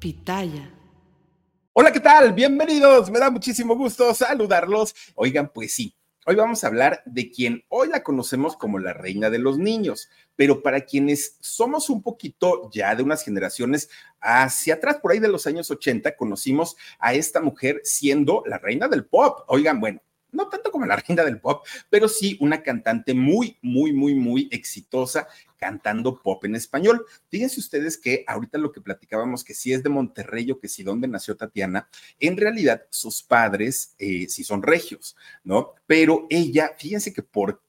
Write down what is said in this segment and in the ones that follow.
Pitaya. Hola, ¿qué tal? Bienvenidos. Me da muchísimo gusto saludarlos. Oigan, pues sí, hoy vamos a hablar de quien hoy la conocemos como la reina de los niños, pero para quienes somos un poquito ya de unas generaciones hacia atrás, por ahí de los años 80, conocimos a esta mujer siendo la reina del pop. Oigan, bueno, no tanto como la reina del pop, pero sí una cantante muy, muy, muy, muy exitosa cantando pop en español. Fíjense ustedes que ahorita lo que platicábamos, que si es de Monterrey o que si dónde nació Tatiana, en realidad sus padres eh, sí son regios, ¿no? Pero ella, fíjense que por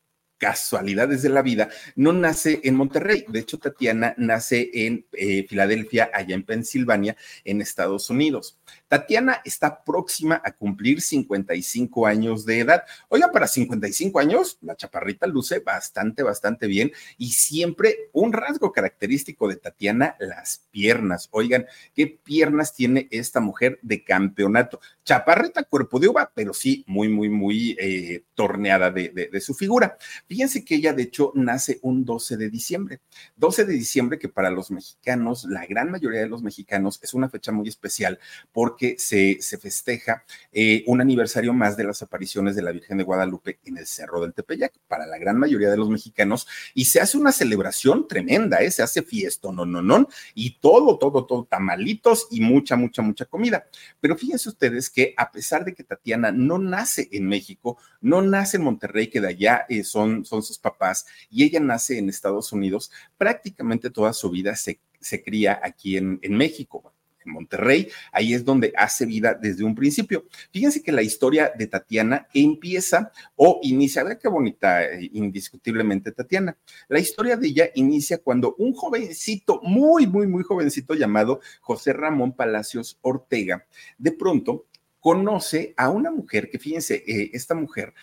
casualidades de la vida, no nace en Monterrey. De hecho, Tatiana nace en eh, Filadelfia, allá en Pensilvania, en Estados Unidos. Tatiana está próxima a cumplir 55 años de edad. Oiga, para 55 años, la chaparrita luce bastante, bastante bien y siempre un rasgo característico de Tatiana, las piernas. Oigan, ¿qué piernas tiene esta mujer de campeonato? Chaparrita, cuerpo de uva, pero sí muy, muy, muy eh, torneada de, de su figura. Fíjense que ella, de hecho, nace un 12 de diciembre. 12 de diciembre que para los mexicanos, la gran mayoría de los mexicanos, es una fecha muy especial porque que se, se festeja eh, un aniversario más de las apariciones de la Virgen de Guadalupe en el Cerro del Tepeyac para la gran mayoría de los mexicanos y se hace una celebración tremenda, ¿eh? se hace fiesta, no, no, no, y todo, todo, todo, tamalitos y mucha, mucha, mucha comida. Pero fíjense ustedes que a pesar de que Tatiana no nace en México, no nace en Monterrey, que de allá eh, son, son sus papás, y ella nace en Estados Unidos, prácticamente toda su vida se, se cría aquí en, en México en Monterrey. Ahí es donde hace vida desde un principio. Fíjense que la historia de Tatiana empieza o inicia, ver qué bonita, eh, indiscutiblemente Tatiana. La historia de ella inicia cuando un jovencito, muy, muy, muy jovencito llamado José Ramón Palacios Ortega, de pronto conoce a una mujer que, fíjense, eh, esta mujer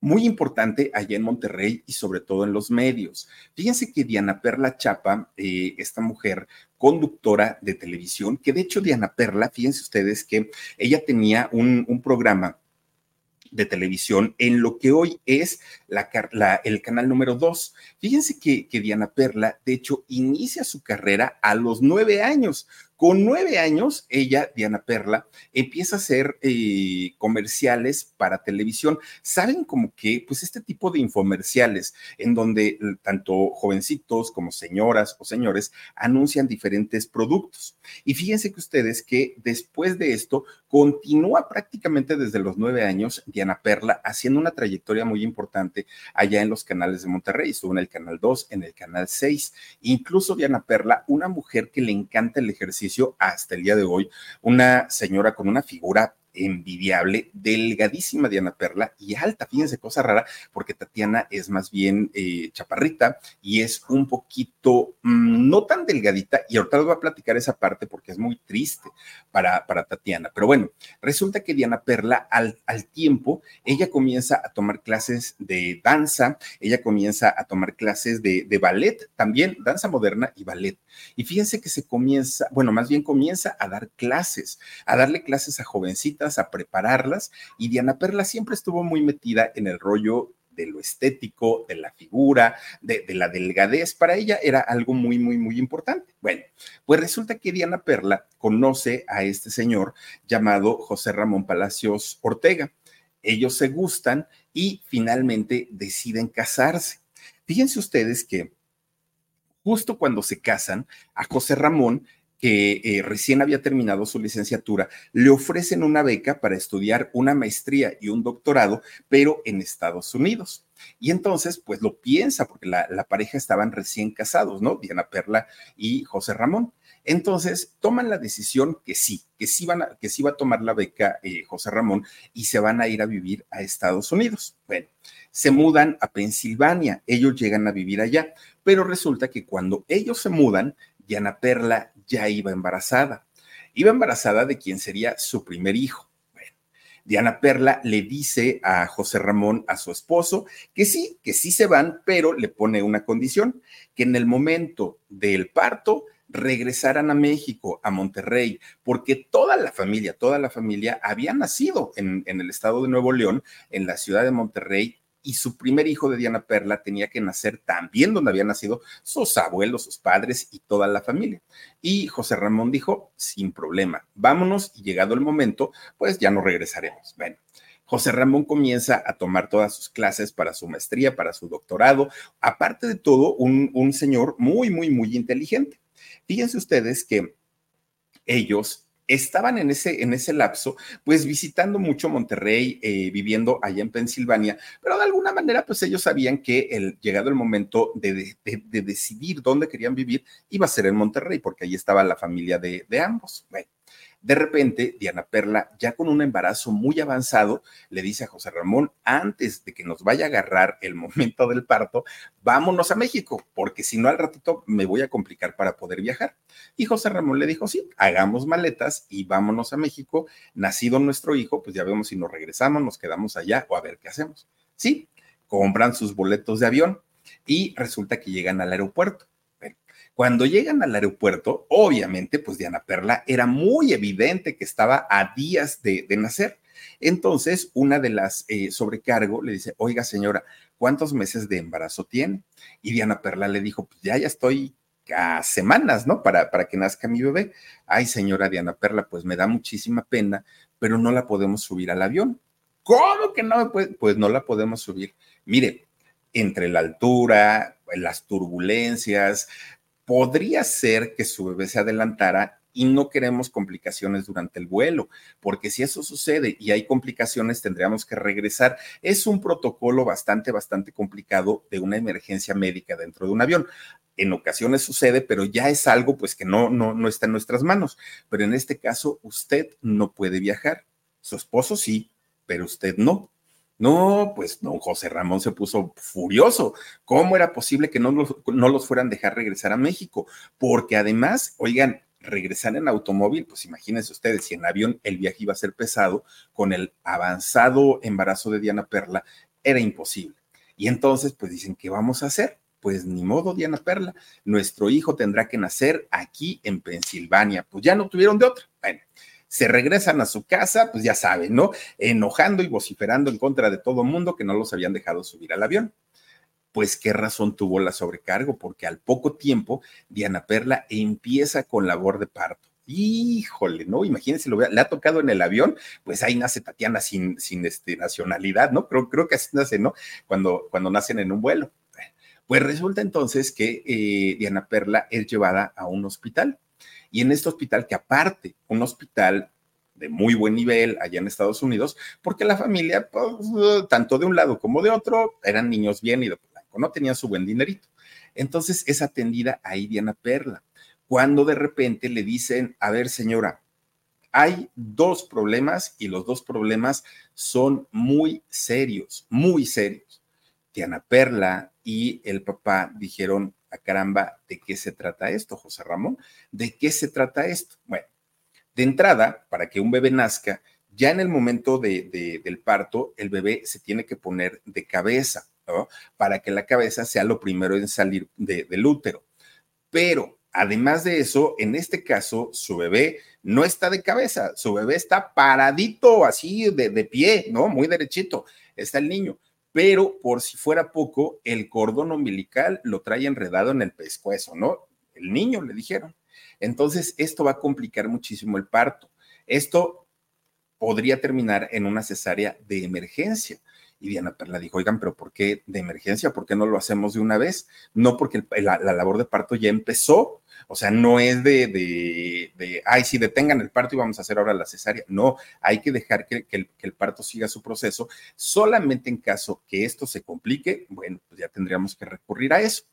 muy importante allá en Monterrey y sobre todo en los medios. Fíjense que Diana Perla Chapa, eh, esta mujer conductora de televisión, que de hecho Diana Perla, fíjense ustedes que ella tenía un, programa de televisión en lo que hoy es la, el canal número dos. Fíjense que, que, Diana Perla, de hecho, inicia su carrera a los nueve años. Con nueve años, ella, Diana Perla, empieza a hacer eh, comerciales para televisión. Saben como que, pues este tipo de infomerciales, en donde tanto jovencitos como señoras o señores anuncian diferentes productos. Y fíjense que ustedes que después de esto continúa prácticamente desde los nueve años Diana Perla haciendo una trayectoria muy importante allá en los canales de Monterrey. Estuvo en el canal 2, en el canal 6. Incluso Diana Perla, una mujer que le encanta el ejercicio hasta el día de hoy, una señora con una figura envidiable, delgadísima Diana Perla y alta. Fíjense, cosa rara, porque Tatiana es más bien eh, chaparrita y es un poquito mm, no tan delgadita. Y ahorita les voy a platicar esa parte porque es muy triste para, para Tatiana. Pero bueno, resulta que Diana Perla, al, al tiempo, ella comienza a tomar clases de danza, ella comienza a tomar clases de, de ballet también, danza moderna y ballet. Y fíjense que se comienza, bueno, más bien comienza a dar clases, a darle clases a jovencitas a prepararlas y Diana Perla siempre estuvo muy metida en el rollo de lo estético, de la figura, de, de, la delgadez, para ella era algo muy, muy, muy importante. Bueno, pues resulta que Diana Perla conoce a este señor llamado José Ramón Palacios Ortega. Ellos se gustan y finalmente deciden casarse. Fíjense ustedes que justo cuando se casan, a José Ramón que eh, recién había terminado su licenciatura, le ofrecen una beca para estudiar una maestría y un doctorado, pero en Estados Unidos. Y entonces, pues lo piensa, porque la, la pareja estaban recién casados, ¿no? Diana Perla y José Ramón. Entonces, toman la decisión que sí, que sí, van a, que sí va a tomar la beca eh, José Ramón y se van a ir a vivir a Estados Unidos. Bueno, se mudan a Pensilvania, ellos llegan a vivir allá, pero resulta que cuando ellos se mudan, Diana Perla ya iba embarazada. Iba embarazada de quien sería su primer hijo. Diana Perla le dice a José Ramón, a su esposo, que sí, que sí se van, pero le pone una condición, que en el momento del parto regresaran a México, a Monterrey, porque toda la familia, toda la familia había nacido en, en el estado de Nuevo León, en la ciudad de Monterrey, y su primer hijo de Diana Perla tenía que nacer también donde habían nacido sus abuelos, sus padres y toda la familia. Y José Ramón dijo, sin problema, vámonos y llegado el momento, pues ya no regresaremos. Bueno. José Ramón comienza a tomar todas sus clases para su maestría, para su doctorado. Aparte de todo, un, un señor muy, muy, muy inteligente. Fíjense ustedes que ellos estaban en ese, en ese lapso, pues visitando mucho Monterrey, eh, viviendo allá en Pensilvania, pero de alguna manera, pues ellos sabían que el, llegado el momento de, de, decidir dónde querían vivir, iba a ser en Monterrey, porque ahí estaba la familia de, de ambos. Bueno, de repente, Diana Perla, ya con un embarazo muy avanzado, le dice a José Ramón, antes de que nos vaya a agarrar el momento del parto, vámonos a México, porque si no al ratito me voy a complicar para poder viajar. Y José Ramón le dijo, sí, hagamos maletas y vámonos a México. Nacido nuestro hijo, pues ya vemos si nos regresamos, nos quedamos allá o a ver qué hacemos. Sí, compran sus boletos de avión y resulta que llegan al aeropuerto cuando llegan al aeropuerto, obviamente, pues Diana Perla era muy evidente que estaba a días de, nacer. Entonces, una de las eh, sobrecargo le dice, oiga señora, ¿cuántos meses de embarazo tiene? Y Diana Perla le dijo, pues ya, ya estoy a semanas, ¿no? Para, para que nazca mi bebé. Ay, señora Diana Perla, pues me da muchísima pena, pero no la podemos subir al avión. ¿Cómo que no? Pues, pues no la podemos subir. Mire, entre la altura, las turbulencias, podría ser que su bebé se adelantara y no queremos complicaciones durante el vuelo, porque si eso sucede y hay complicaciones, tendríamos que regresar. Es un protocolo bastante, bastante complicado de una emergencia médica dentro de un avión. En ocasiones sucede, pero ya es algo pues que no, no, no está en nuestras manos. Pero en este caso, usted no puede viajar. Su esposo sí, pero usted no. No, pues don José Ramón se puso furioso. ¿Cómo era posible que no los, no los fueran a dejar regresar a México? Porque además, oigan, regresar en automóvil, pues imagínense ustedes, si en avión el viaje iba a ser pesado, con el avanzado embarazo de Diana Perla, era imposible. Y entonces, pues dicen, ¿qué vamos a hacer? Pues ni modo, Diana Perla, nuestro hijo tendrá que nacer aquí en Pensilvania. Pues ya no tuvieron de otra. Bueno, se regresan a su casa, pues ya saben, ¿no? Enojando y vociferando en contra de todo mundo que no los habían dejado subir al avión. Pues qué razón tuvo la sobrecargo, porque al poco tiempo Diana Perla empieza con labor de parto. Híjole, ¿no? Imagínense, lo le ha tocado en el avión, pues ahí nace Tatiana sin, sin este, nacionalidad, ¿no? Creo, creo que así nace, ¿no? Cuando, cuando nacen en un vuelo. Pues resulta entonces que eh, Diana Perla es llevada a un hospital y en este hospital, que aparte, un hospital de muy buen nivel allá en Estados Unidos, porque la familia, pues, tanto de un lado como de otro, eran niños bien y de blanco, no tenían su buen dinerito. Entonces es atendida ahí Diana Perla, cuando de repente le dicen, a ver señora, hay dos problemas y los dos problemas son muy serios, muy serios. Diana Perla y el papá dijeron, a caramba, ¿de qué se trata esto, José Ramón? ¿De qué se trata esto? Bueno, de entrada, para que un bebé nazca, ya en el momento de, del parto, el bebé se tiene que poner de cabeza, ¿no? Para que la cabeza sea lo primero en salir del útero. Pero además de eso, en este caso, su bebé no está de cabeza, su bebé está paradito, así de, de pie, ¿no? Muy derechito, está el niño pero por si fuera poco, el cordón umbilical lo trae enredado en el pescuezo, ¿no? El niño le dijeron. Entonces, esto va a complicar muchísimo el parto. Esto podría terminar en una cesárea de emergencia. Y Diana Perla dijo, oigan, pero ¿por qué de emergencia? ¿Por qué no lo hacemos de una vez? No porque la, labor de parto ya empezó, o sea, no es de, de, ay, si detengan el parto y vamos a hacer ahora la cesárea. No, hay que dejar que el parto siga su proceso. Solamente en caso que esto se complique, bueno, pues ya tendríamos que recurrir a eso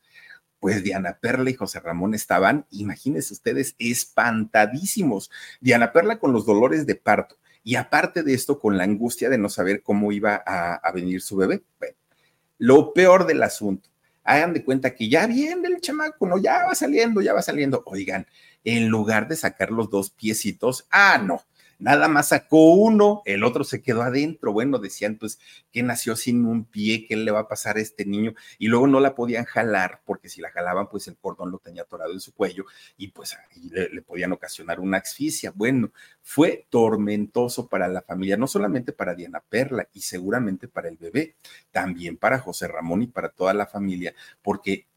pues Diana Perla y José Ramón estaban, imagínense ustedes, espantadísimos. Diana Perla con los dolores de parto y aparte de esto, con la angustia de no saber cómo iba a, venir su bebé. Lo peor del asunto, hagan de cuenta que ya viene el chamaco, no, ya va saliendo, ya va saliendo. Oigan, en lugar de sacar los dos piecitos, ah, no, nada más sacó uno, el otro se quedó adentro. Bueno, decían pues que nació sin un pie, ¿qué le va a pasar a este niño? Y luego no la podían jalar porque si la jalaban pues el cordón lo tenía atorado en su cuello y pues ahí le, le podían ocasionar una asfixia. Bueno, fue tormentoso para la familia, no solamente para Diana Perla y seguramente para el bebé, también para José Ramón y para toda la familia, porque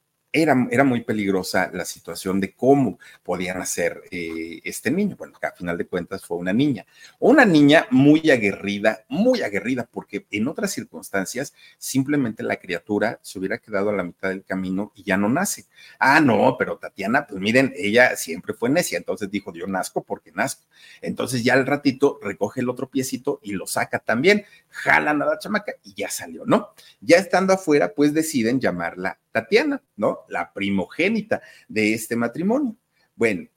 era, muy peligrosa la situación de cómo podían hacer eh, este niño. Bueno, a final de cuentas fue una niña. Una niña muy aguerrida, muy aguerrida, porque en otras circunstancias simplemente la criatura se hubiera quedado a la mitad del camino y ya no nace. Ah, no, pero Tatiana, pues miren, ella siempre fue necia, entonces dijo, yo nazco porque nazco. Entonces ya al ratito recoge el otro piecito y lo saca también, jalan a la chamaca y ya salió, ¿no? Ya estando afuera, pues deciden llamarla Tatiana, ¿no? La primogénita de este matrimonio. Bueno,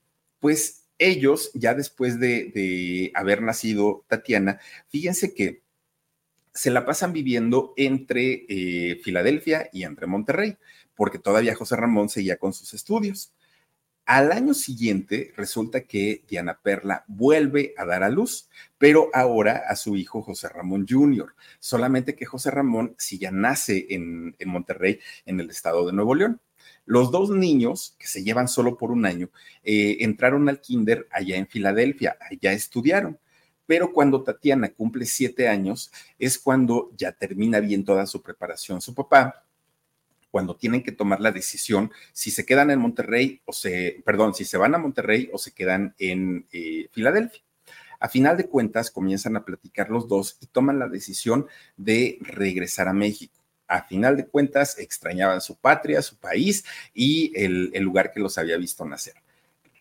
pues ellos, ya después de, haber nacido Tatiana, fíjense que se la pasan viviendo entre eh, Filadelfia y entre Monterrey, porque todavía José Ramón seguía con sus estudios. Al año siguiente resulta que Diana Perla vuelve a dar a luz, pero ahora a su hijo José Ramón Jr. Solamente que José Ramón si ya nace en, Monterrey, en el estado de Nuevo León. Los dos niños, que se llevan solo por un año, eh, entraron al kinder allá en Filadelfia, allá estudiaron. Pero cuando Tatiana cumple siete años, es cuando ya termina bien toda su preparación. Su papá cuando tienen que tomar la decisión si se quedan en Monterrey o se, perdón, si se van a Monterrey o se quedan en eh, Filadelfia. A final de cuentas, comienzan a platicar los dos y toman la decisión de regresar a México. A final de cuentas, extrañaban su patria, su país y el, el lugar que los había visto nacer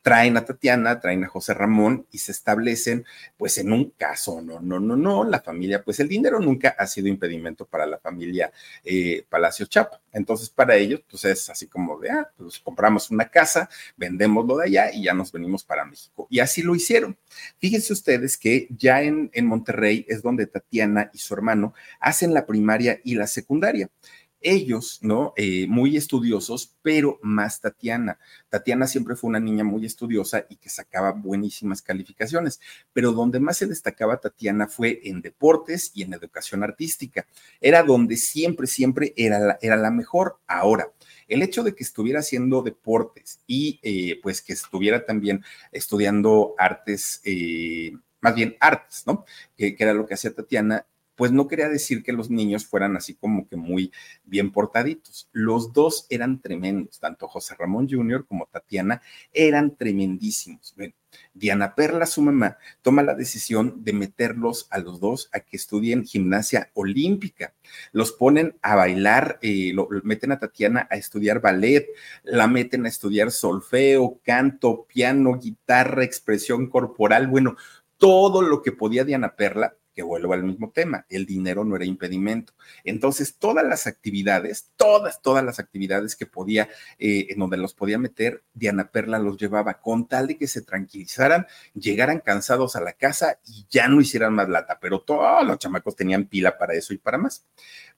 traen a Tatiana, traen a José Ramón y se establecen pues en un caso, no, no, no, no, la familia, pues el dinero nunca ha sido impedimento para la familia eh, Palacio Chapa. Entonces para ellos pues es así como de, ah, pues compramos una casa, vendemos lo de allá y ya nos venimos para México. Y así lo hicieron. Fíjense ustedes que ya en, en Monterrey es donde Tatiana y su hermano hacen la primaria y la secundaria ellos, ¿no? Eh, muy estudiosos, pero más Tatiana. Tatiana siempre fue una niña muy estudiosa y que sacaba buenísimas calificaciones, pero donde más se destacaba Tatiana fue en deportes y en educación artística. Era donde siempre, siempre era la, era la mejor. Ahora, el hecho de que estuviera haciendo deportes y eh, pues que estuviera también estudiando artes, eh, más bien artes, ¿no? que era lo que hacía Tatiana, pues no quería decir que los niños fueran así como que muy bien portaditos. Los dos eran tremendos, tanto José Ramón Jr. como Tatiana eran tremendísimos. Bueno, Diana Perla, su mamá, toma la decisión de meterlos a los dos a que estudien gimnasia olímpica. Los ponen a bailar, eh, lo, meten a Tatiana a estudiar ballet, la meten a estudiar solfeo, canto, piano, guitarra, expresión corporal, bueno, todo lo que podía Diana Perla que vuelvo al mismo tema, el dinero no era impedimento. Entonces, todas las actividades, todas, todas las actividades que podía, eh, en donde los podía meter, Diana Perla los llevaba con tal de que se tranquilizaran, llegaran cansados a la casa y ya no hicieran más lata, pero todos los chamacos tenían pila para eso y para más.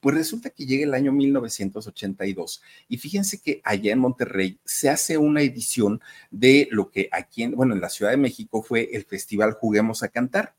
Pues resulta que llega el año 1982 y fíjense que allá en Monterrey se hace una edición de lo que aquí, en, bueno, en la Ciudad de México fue el Festival Juguemos a Cantar.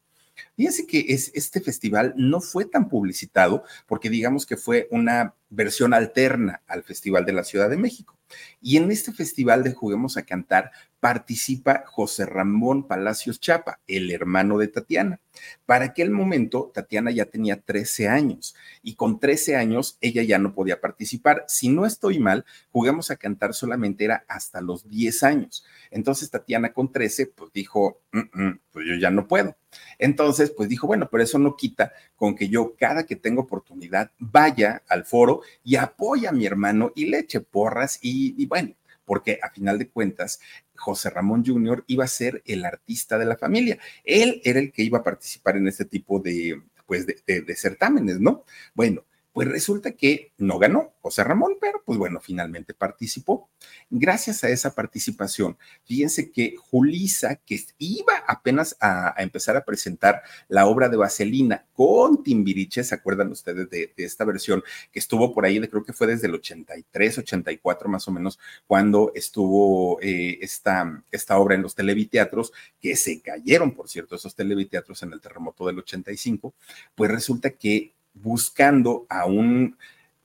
Fíjense que es, este festival no fue tan publicitado porque digamos que fue una versión alterna al Festival de la Ciudad de México. Y en este festival de Juguemos a Cantar participa José Ramón Palacios Chapa, el hermano de Tatiana. Para aquel momento, Tatiana ya tenía 13 años y con 13 años ella ya no podía participar. Si no estoy mal, Juguemos a Cantar solamente era hasta los 10 años. Entonces Tatiana con 13, pues dijo, mm, mm, pues yo ya no puedo. Entonces, pues dijo, bueno, pero eso no quita con que yo cada que tengo oportunidad vaya al foro y apoya a mi hermano y le eche porras y, bueno, porque a final de cuentas, José Ramón Jr. iba a ser el artista de la familia. Él era el que iba a participar en este tipo de, pues, de, certámenes, ¿no? Bueno, Pues resulta que no ganó José Ramón, pero pues bueno, finalmente participó. Gracias a esa participación, fíjense que Julisa, que iba apenas a, empezar a presentar la obra de Vaselina con Timbiriche, ¿se acuerdan ustedes de, esta versión que estuvo por ahí, de, creo que fue desde el 83, 84 más o menos, cuando estuvo eh, esta, esta obra en los televiteatros, que se cayeron, por cierto, esos televiteatros en el terremoto del 85, pues resulta que buscando a un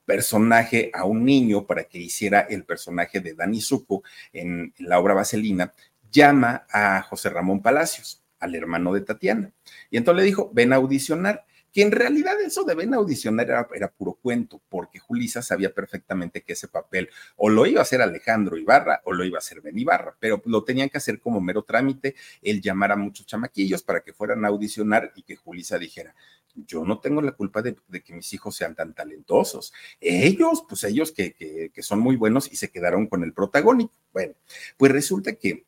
personaje, a un niño para que hiciera el personaje de Dani Zuko en, la obra Vaselina, llama a José Ramón Palacios, al hermano de Tatiana. Y entonces le dijo, ven a audicionar que en realidad eso de ven a audicionar era, puro cuento, porque Julisa sabía perfectamente que ese papel o lo iba a hacer Alejandro Ibarra o lo iba a hacer Ben Ibarra, pero lo tenían que hacer como mero trámite, el llamar a muchos chamaquillos para que fueran a audicionar y que Julisa dijera, yo no tengo la culpa de, que mis hijos sean tan talentosos. Ellos, pues ellos que, que son muy buenos y se quedaron con el protagónico. Bueno, pues resulta que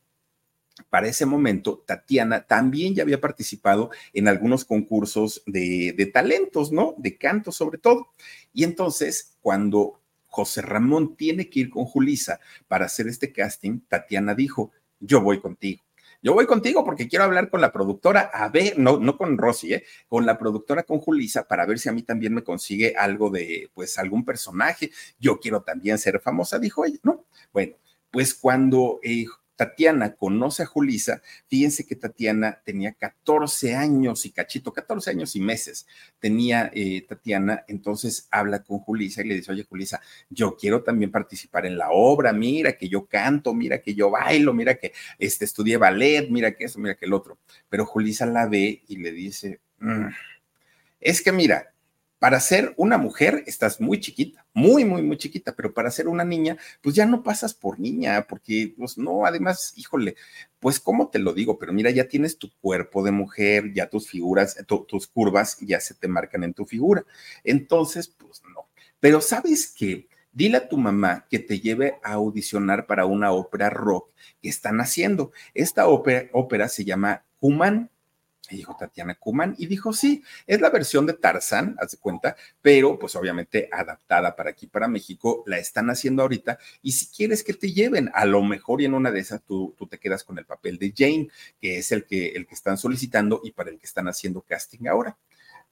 para ese momento, Tatiana también ya había participado en algunos concursos de, talentos, ¿no? De canto sobre todo. Y entonces, cuando José Ramón tiene que ir con Julisa para hacer este casting, Tatiana dijo, yo voy contigo. Yo voy contigo porque quiero hablar con la productora, a ver, no, no con Rosy, ¿eh? con la productora, con Julisa, para ver si a mí también me consigue algo de, pues, algún personaje. Yo quiero también ser famosa, dijo ella, ¿no? Bueno, pues cuando eh, Tatiana conoce a Julisa, fíjense que Tatiana tenía 14 años y cachito, 14 años y meses tenía eh, Tatiana, entonces habla con Julisa y le dice, oye Julisa, yo quiero también participar en la obra, mira que yo canto, mira que yo bailo, mira que este, estudié ballet, mira que eso, mira que el otro. Pero Julisa la ve y le dice, mm, es que mira, para ser una mujer estás muy chiquita, muy, muy, muy chiquita, pero para ser una niña, pues ya no pasas por niña, porque, pues no, además, híjole, pues cómo te lo digo, pero mira, ya tienes tu cuerpo de mujer, ya tus figuras, tus curvas ya se te marcan en tu figura. Entonces, pues no. Pero sabes qué? Dile a tu mamá que te lleve a audicionar para una ópera rock que están haciendo. Esta ópera, ópera se llama Human y dijo Tatiana Kuman y dijo, sí, es la versión de Tarzán, haz de cuenta, pero pues obviamente adaptada para aquí, para México, la están haciendo ahorita y si quieres que te lleven, a lo mejor y en una de esas tú, tú te quedas con el papel de Jane, que es el que, el que están solicitando y para el que están haciendo casting ahora.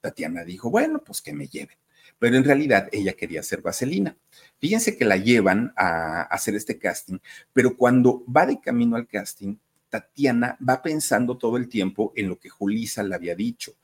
Tatiana dijo, bueno, pues que me lleven pero en realidad ella quería ser vaselina. Fíjense que la llevan a hacer este casting, pero cuando va de camino al casting, Tatiana va pensando todo el tiempo en lo que Julisa le había dicho,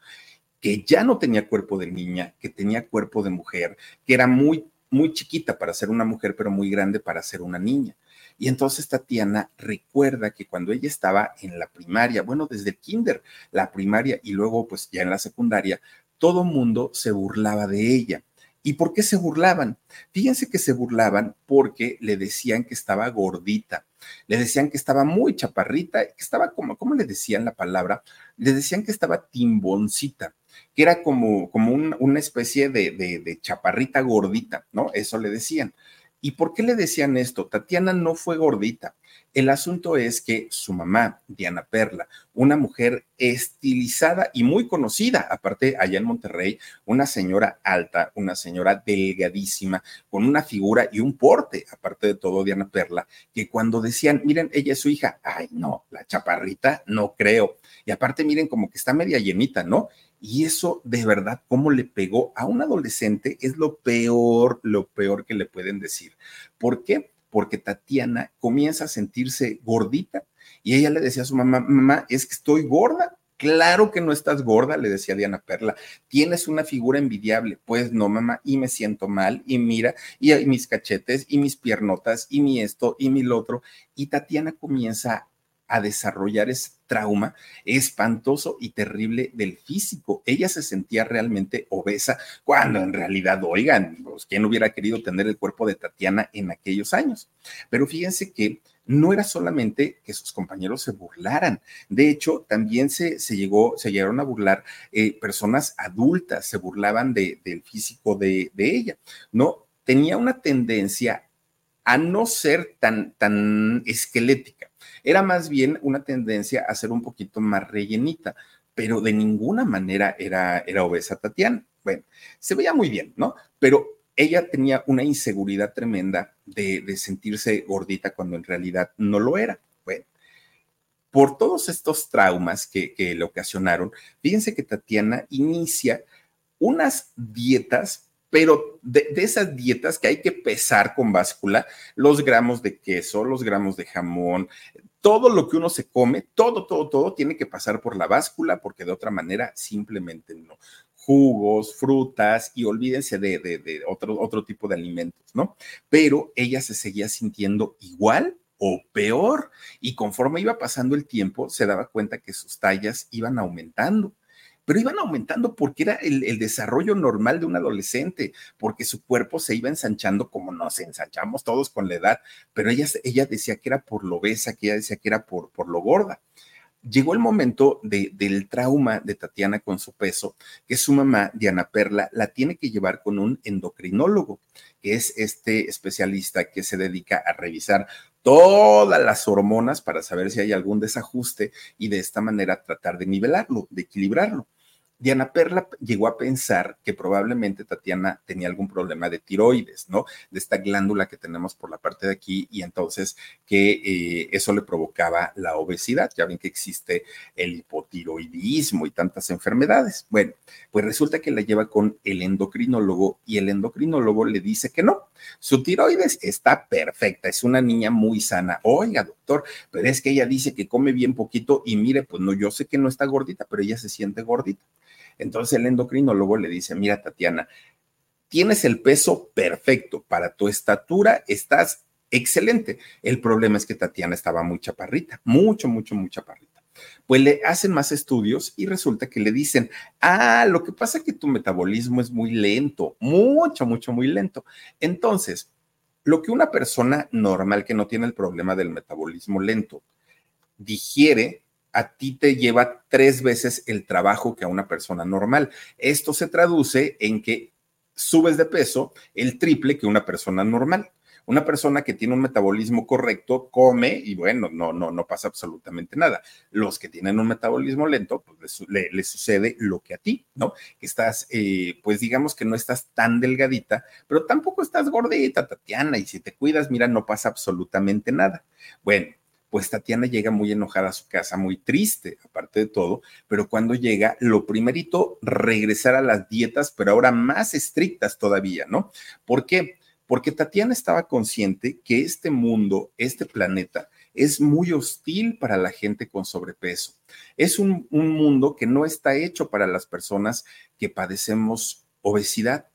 que ya no tenía cuerpo de niña, que tenía cuerpo de mujer, que era muy, muy chiquita para ser una mujer, pero muy grande para ser una niña. Y entonces Tatiana recuerda que cuando ella estaba en la primaria, bueno, desde el kinder, la primaria y luego pues ya en la secundaria, todo mundo se burlaba de ella. ¿Y por qué se burlaban? Fíjense que se burlaban porque le decían que estaba gordita, le decían que estaba muy chaparrita, que estaba como, ¿cómo le decían la palabra? Le decían que estaba timboncita, que era como, como una especie de, de chaparrita gordita, ¿no? Eso le decían. ¿Y por qué le decían esto? Tatiana no fue gordita. El asunto es que su mamá, Diana Perla, una mujer estilizada y muy conocida, aparte allá en Monterrey, una señora alta, una señora delgadísima, con una figura y un porte, aparte de todo, Diana Perla, que cuando decían, miren, ella es su hija, ay no, la chaparrita, no creo. Y aparte, miren, como que está media llenita, ¿no? Y eso de verdad, cómo le pegó a un adolescente, es lo peor, lo peor que le pueden decir. ¿Por qué? Porque Tatiana comienza a sentirse gordita y ella le decía a su mamá, mamá, es que estoy gorda. Claro que no estás gorda, le decía Diana Perla. Tienes una figura envidiable. Pues no, mamá, y me siento mal, y mira, y, mis cachetes, y mis piernotas, y mi esto, y mi lo otro. Y Tatiana comienza a desarrollar ese trauma espantoso y terrible del físico. Ella se sentía realmente obesa cuando en realidad, oigan, pues, ¿quién hubiera querido tener el cuerpo de Tatiana en aquellos años? Pero fíjense que no era solamente que sus compañeros se burlaran, de hecho, también se, se llegó, se llegaron a burlar eh, personas adultas, se burlaban de, del físico de, de ella, ¿no? Tenía una tendencia a no ser tan, tan esquelética era más bien una tendencia a ser un poquito más rellenita, pero de ninguna manera era, era obesa Tatiana, Bueno, se veía muy bien, ¿no? Pero ella tenía una inseguridad tremenda de, sentirse gordita cuando en realidad no lo era. Bueno, por todos estos traumas que, le ocasionaron, fíjense que Tatiana inicia unas dietas, pero de, de, esas dietas que hay que pesar con báscula, los gramos de queso, los gramos de jamón, todo lo que uno se come, todo, todo, todo tiene que pasar por la báscula porque de otra manera simplemente no jugos, frutas y olvídense de, otro, otro tipo de alimentos, ¿no? Pero ella se seguía sintiendo igual o peor y conforme iba pasando el tiempo se daba cuenta que sus tallas iban aumentando pero iban aumentando porque era el, desarrollo normal de un adolescente, porque su cuerpo se iba ensanchando como nos ensanchamos todos con la edad, pero ella, ella decía que era por lo obesa, que ella decía que era por, por lo gorda. Llegó el momento del trauma de Tatiana con su peso, que su mamá, Diana Perla, la tiene que llevar con un endocrinólogo, que es este especialista que se dedica a revisar todas las hormonas para saber si hay algún desajuste y de esta manera tratar de nivelarlo, de equilibrarlo. Diana Perla llegó a pensar que probablemente Tatiana tenía algún problema de tiroides, ¿no? De esta glándula que tenemos por la parte de aquí y entonces que eh, eso le provocaba la obesidad. Ya ven que existe el hipotiroidismo y tantas enfermedades. Bueno, pues resulta que la lleva con el endocrinólogo y el endocrinólogo le dice que no. Su tiroides está perfecta, es una niña muy sana. Oiga, doctor, pero es que ella dice que come bien poquito y mire, pues no, yo sé que no está gordita, pero ella se siente gordita. Entonces el endocrinólogo le dice, mira Tatiana, tienes el peso perfecto para tu estatura, estás excelente. El problema es que Tatiana estaba muy chaparrita, mucho, mucho, muy chaparrita. Pues le hacen más estudios y resulta que le dicen, ah, lo que pasa es que tu metabolismo es muy lento, mucho, mucho, muy lento. Entonces, lo que una persona normal que no tiene el problema del metabolismo lento digiere a ti te lleva tres veces el trabajo que a una persona normal. Esto se traduce en que subes de peso el triple que una persona normal. Una persona que tiene un metabolismo correcto come y bueno, no, no, no pasa absolutamente nada. Los que tienen un metabolismo lento, pues le, sucede lo que a ti, ¿no? Estás, eh, pues digamos que no estás tan delgadita, pero tampoco estás gordita, Tatiana, y si te cuidas, mira, no pasa absolutamente nada. Bueno, pues Tatiana llega muy enojada a su casa, muy triste, aparte de todo, pero cuando llega, lo primerito, regresar a las dietas, pero ahora más estrictas todavía, ¿no? ¿Por qué? Porque Tatiana estaba consciente que este mundo, este planeta, es muy hostil para la gente con sobrepeso. Es un, un mundo que no está hecho para las personas que padecemos obesidad.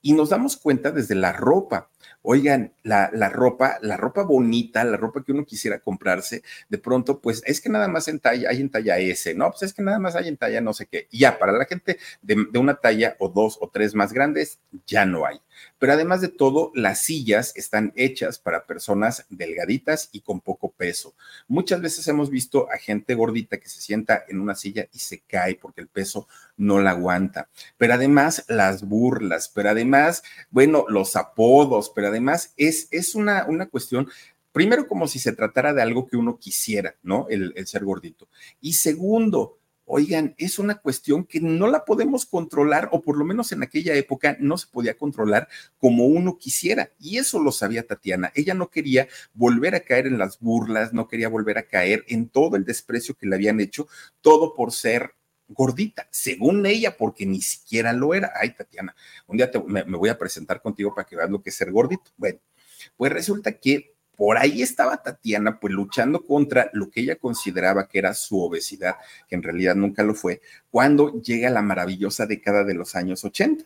Y nos damos cuenta desde la ropa. Oigan, la, la, ropa, la ropa bonita, la ropa que uno quisiera comprarse, de pronto, pues es que nada más en talla, hay en talla S, ¿no? Pues es que nada más hay en talla no sé qué. Y ya, para la gente de, de una talla o dos o tres más grandes, ya no hay. Pero además de todo, las sillas están hechas para personas delgaditas y con poco peso. Muchas veces hemos visto a gente gordita que se sienta en una silla y se cae porque el peso no la aguanta. Pero además las burlas, pero además, bueno, los apodos, pero además es, es una, una cuestión primero como si se tratara de algo que uno quisiera, ¿no? El, el, ser gordito. Y segundo, Oigan, es una cuestión que no la podemos controlar, o por lo menos en aquella época no se podía controlar como uno quisiera. Y eso lo sabía Tatiana. Ella no quería volver a caer en las burlas, no quería volver a caer en todo el desprecio que le habían hecho, todo por ser gordita, según ella, porque ni siquiera lo era. Ay, Tatiana, un día me, me voy a presentar contigo para que veas lo que es ser gordito. Bueno, pues resulta que por ahí estaba Tatiana, pues luchando contra lo que ella consideraba que era su obesidad, que en realidad nunca lo fue, cuando llega la maravillosa década de los años 80.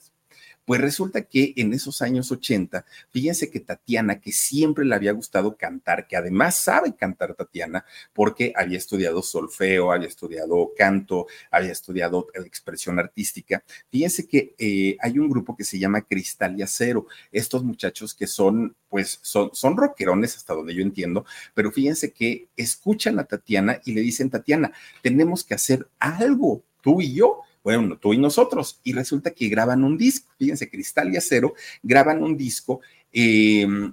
Pues resulta que en esos años 80, fíjense que Tatiana, que siempre le había gustado cantar, que además sabe cantar Tatiana, porque había estudiado solfeo, había estudiado canto, había estudiado expresión artística, fíjense que eh, hay un grupo que se llama Cristal y Acero. Estos muchachos que son, pues, son, son rockerones hasta donde yo entiendo, pero fíjense que escuchan a Tatiana y le dicen, Tatiana, tenemos que hacer algo, tú y yo bueno, tú y nosotros, y resulta que graban un disco, fíjense, Cristal y Acero graban un disco em,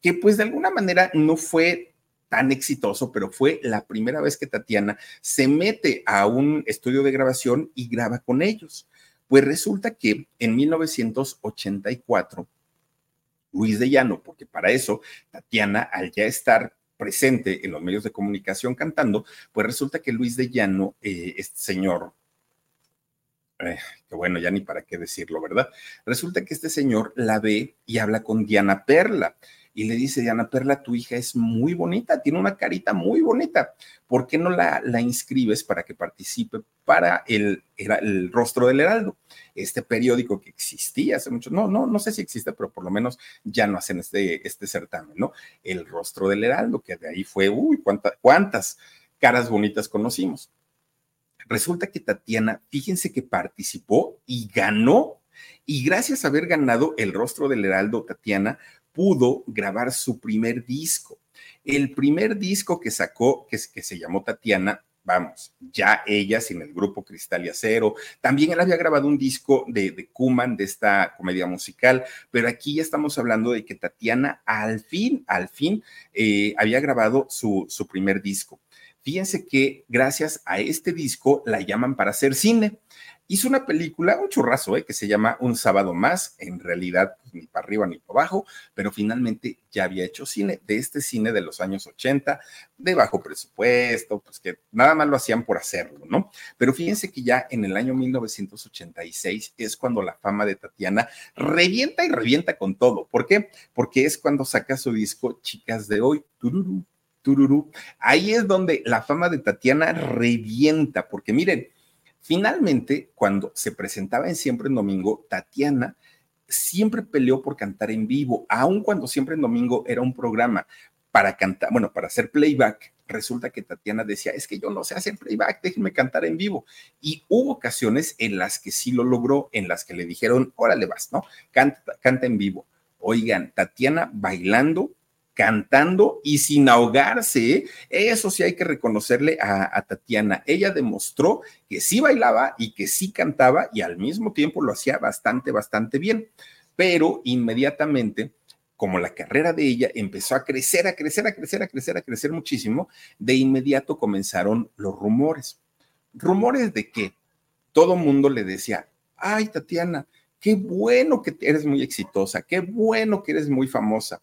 que pues de alguna manera no fue tan exitoso, pero fue la primera vez que Tatiana se mete a un estudio de grabación y graba con ellos. Pues resulta que en 1984, Luis de Llano, porque para eso Tatiana, al ya estar presente en los medios de comunicación cantando, pues resulta que Luis de Llano, eh, este señor, eh, que bueno, ya ni para qué decirlo, ¿verdad? Resulta que este señor la ve y habla con Diana Perla y le dice, Diana Perla, tu hija es muy bonita, tiene una carita muy bonita, ¿por qué no la, la inscribes para que participe para el, el Rostro del Heraldo? Este periódico que existía hace mucho, no, no, no sé si existe, pero por lo menos ya no hacen este, este certamen, ¿no? El Rostro del Heraldo, que de ahí fue, uy, cuántas, cuántas caras bonitas conocimos. Resulta que Tatiana, fíjense que participó y ganó. Y gracias a haber ganado el rostro del Heraldo, Tatiana pudo grabar su primer disco. El primer disco que sacó, que, se llamó Tatiana, vamos, ya ella sin el grupo Cristal y Acero. También él había grabado un disco de, de Kuman, de esta comedia musical, pero aquí ya estamos hablando de que Tatiana al fin, al fin, eh, había grabado su, su primer disco. Fíjense que gracias a este disco la llaman para hacer cine hizo una película, un churrazo, ¿eh? que se llama Un sábado más, en realidad pues, ni para arriba ni para abajo, pero finalmente ya había hecho cine, de este cine de los años 80, de bajo presupuesto, pues que nada más lo hacían por hacerlo, ¿no? Pero fíjense que ya en el año 1986 es cuando la fama de Tatiana revienta y revienta con todo. ¿Por qué? Porque es cuando saca su disco Chicas de hoy, tururú, Ahí es donde la fama de Tatiana revienta, porque miren, Finalmente, cuando se presentaba en Siempre en Domingo, Tatiana siempre peleó por cantar en vivo, aun cuando Siempre en Domingo era un programa para cantar, bueno, para hacer playback. Resulta que Tatiana decía, es que yo no sé hacer playback, déjenme cantar en vivo. Y hubo ocasiones en las que sí lo logró, en las que le dijeron, órale vas, ¿no? Canta, canta en vivo. Oigan, Tatiana bailando cantando y sin ahogarse. ¿eh? Eso sí hay que reconocerle a, Tatiana. Ella demostró que sí bailaba y que sí cantaba y al mismo tiempo lo hacía bastante, bastante bien. Pero inmediatamente como la carrera de ella empezó a crecer, a crecer, a crecer, a crecer, a crecer muchísimo, de inmediato comenzaron los rumores. ¿Rumores de qué? Todo mundo le decía, ay, Tatiana, qué bueno que eres muy exitosa, qué bueno que eres muy famosa.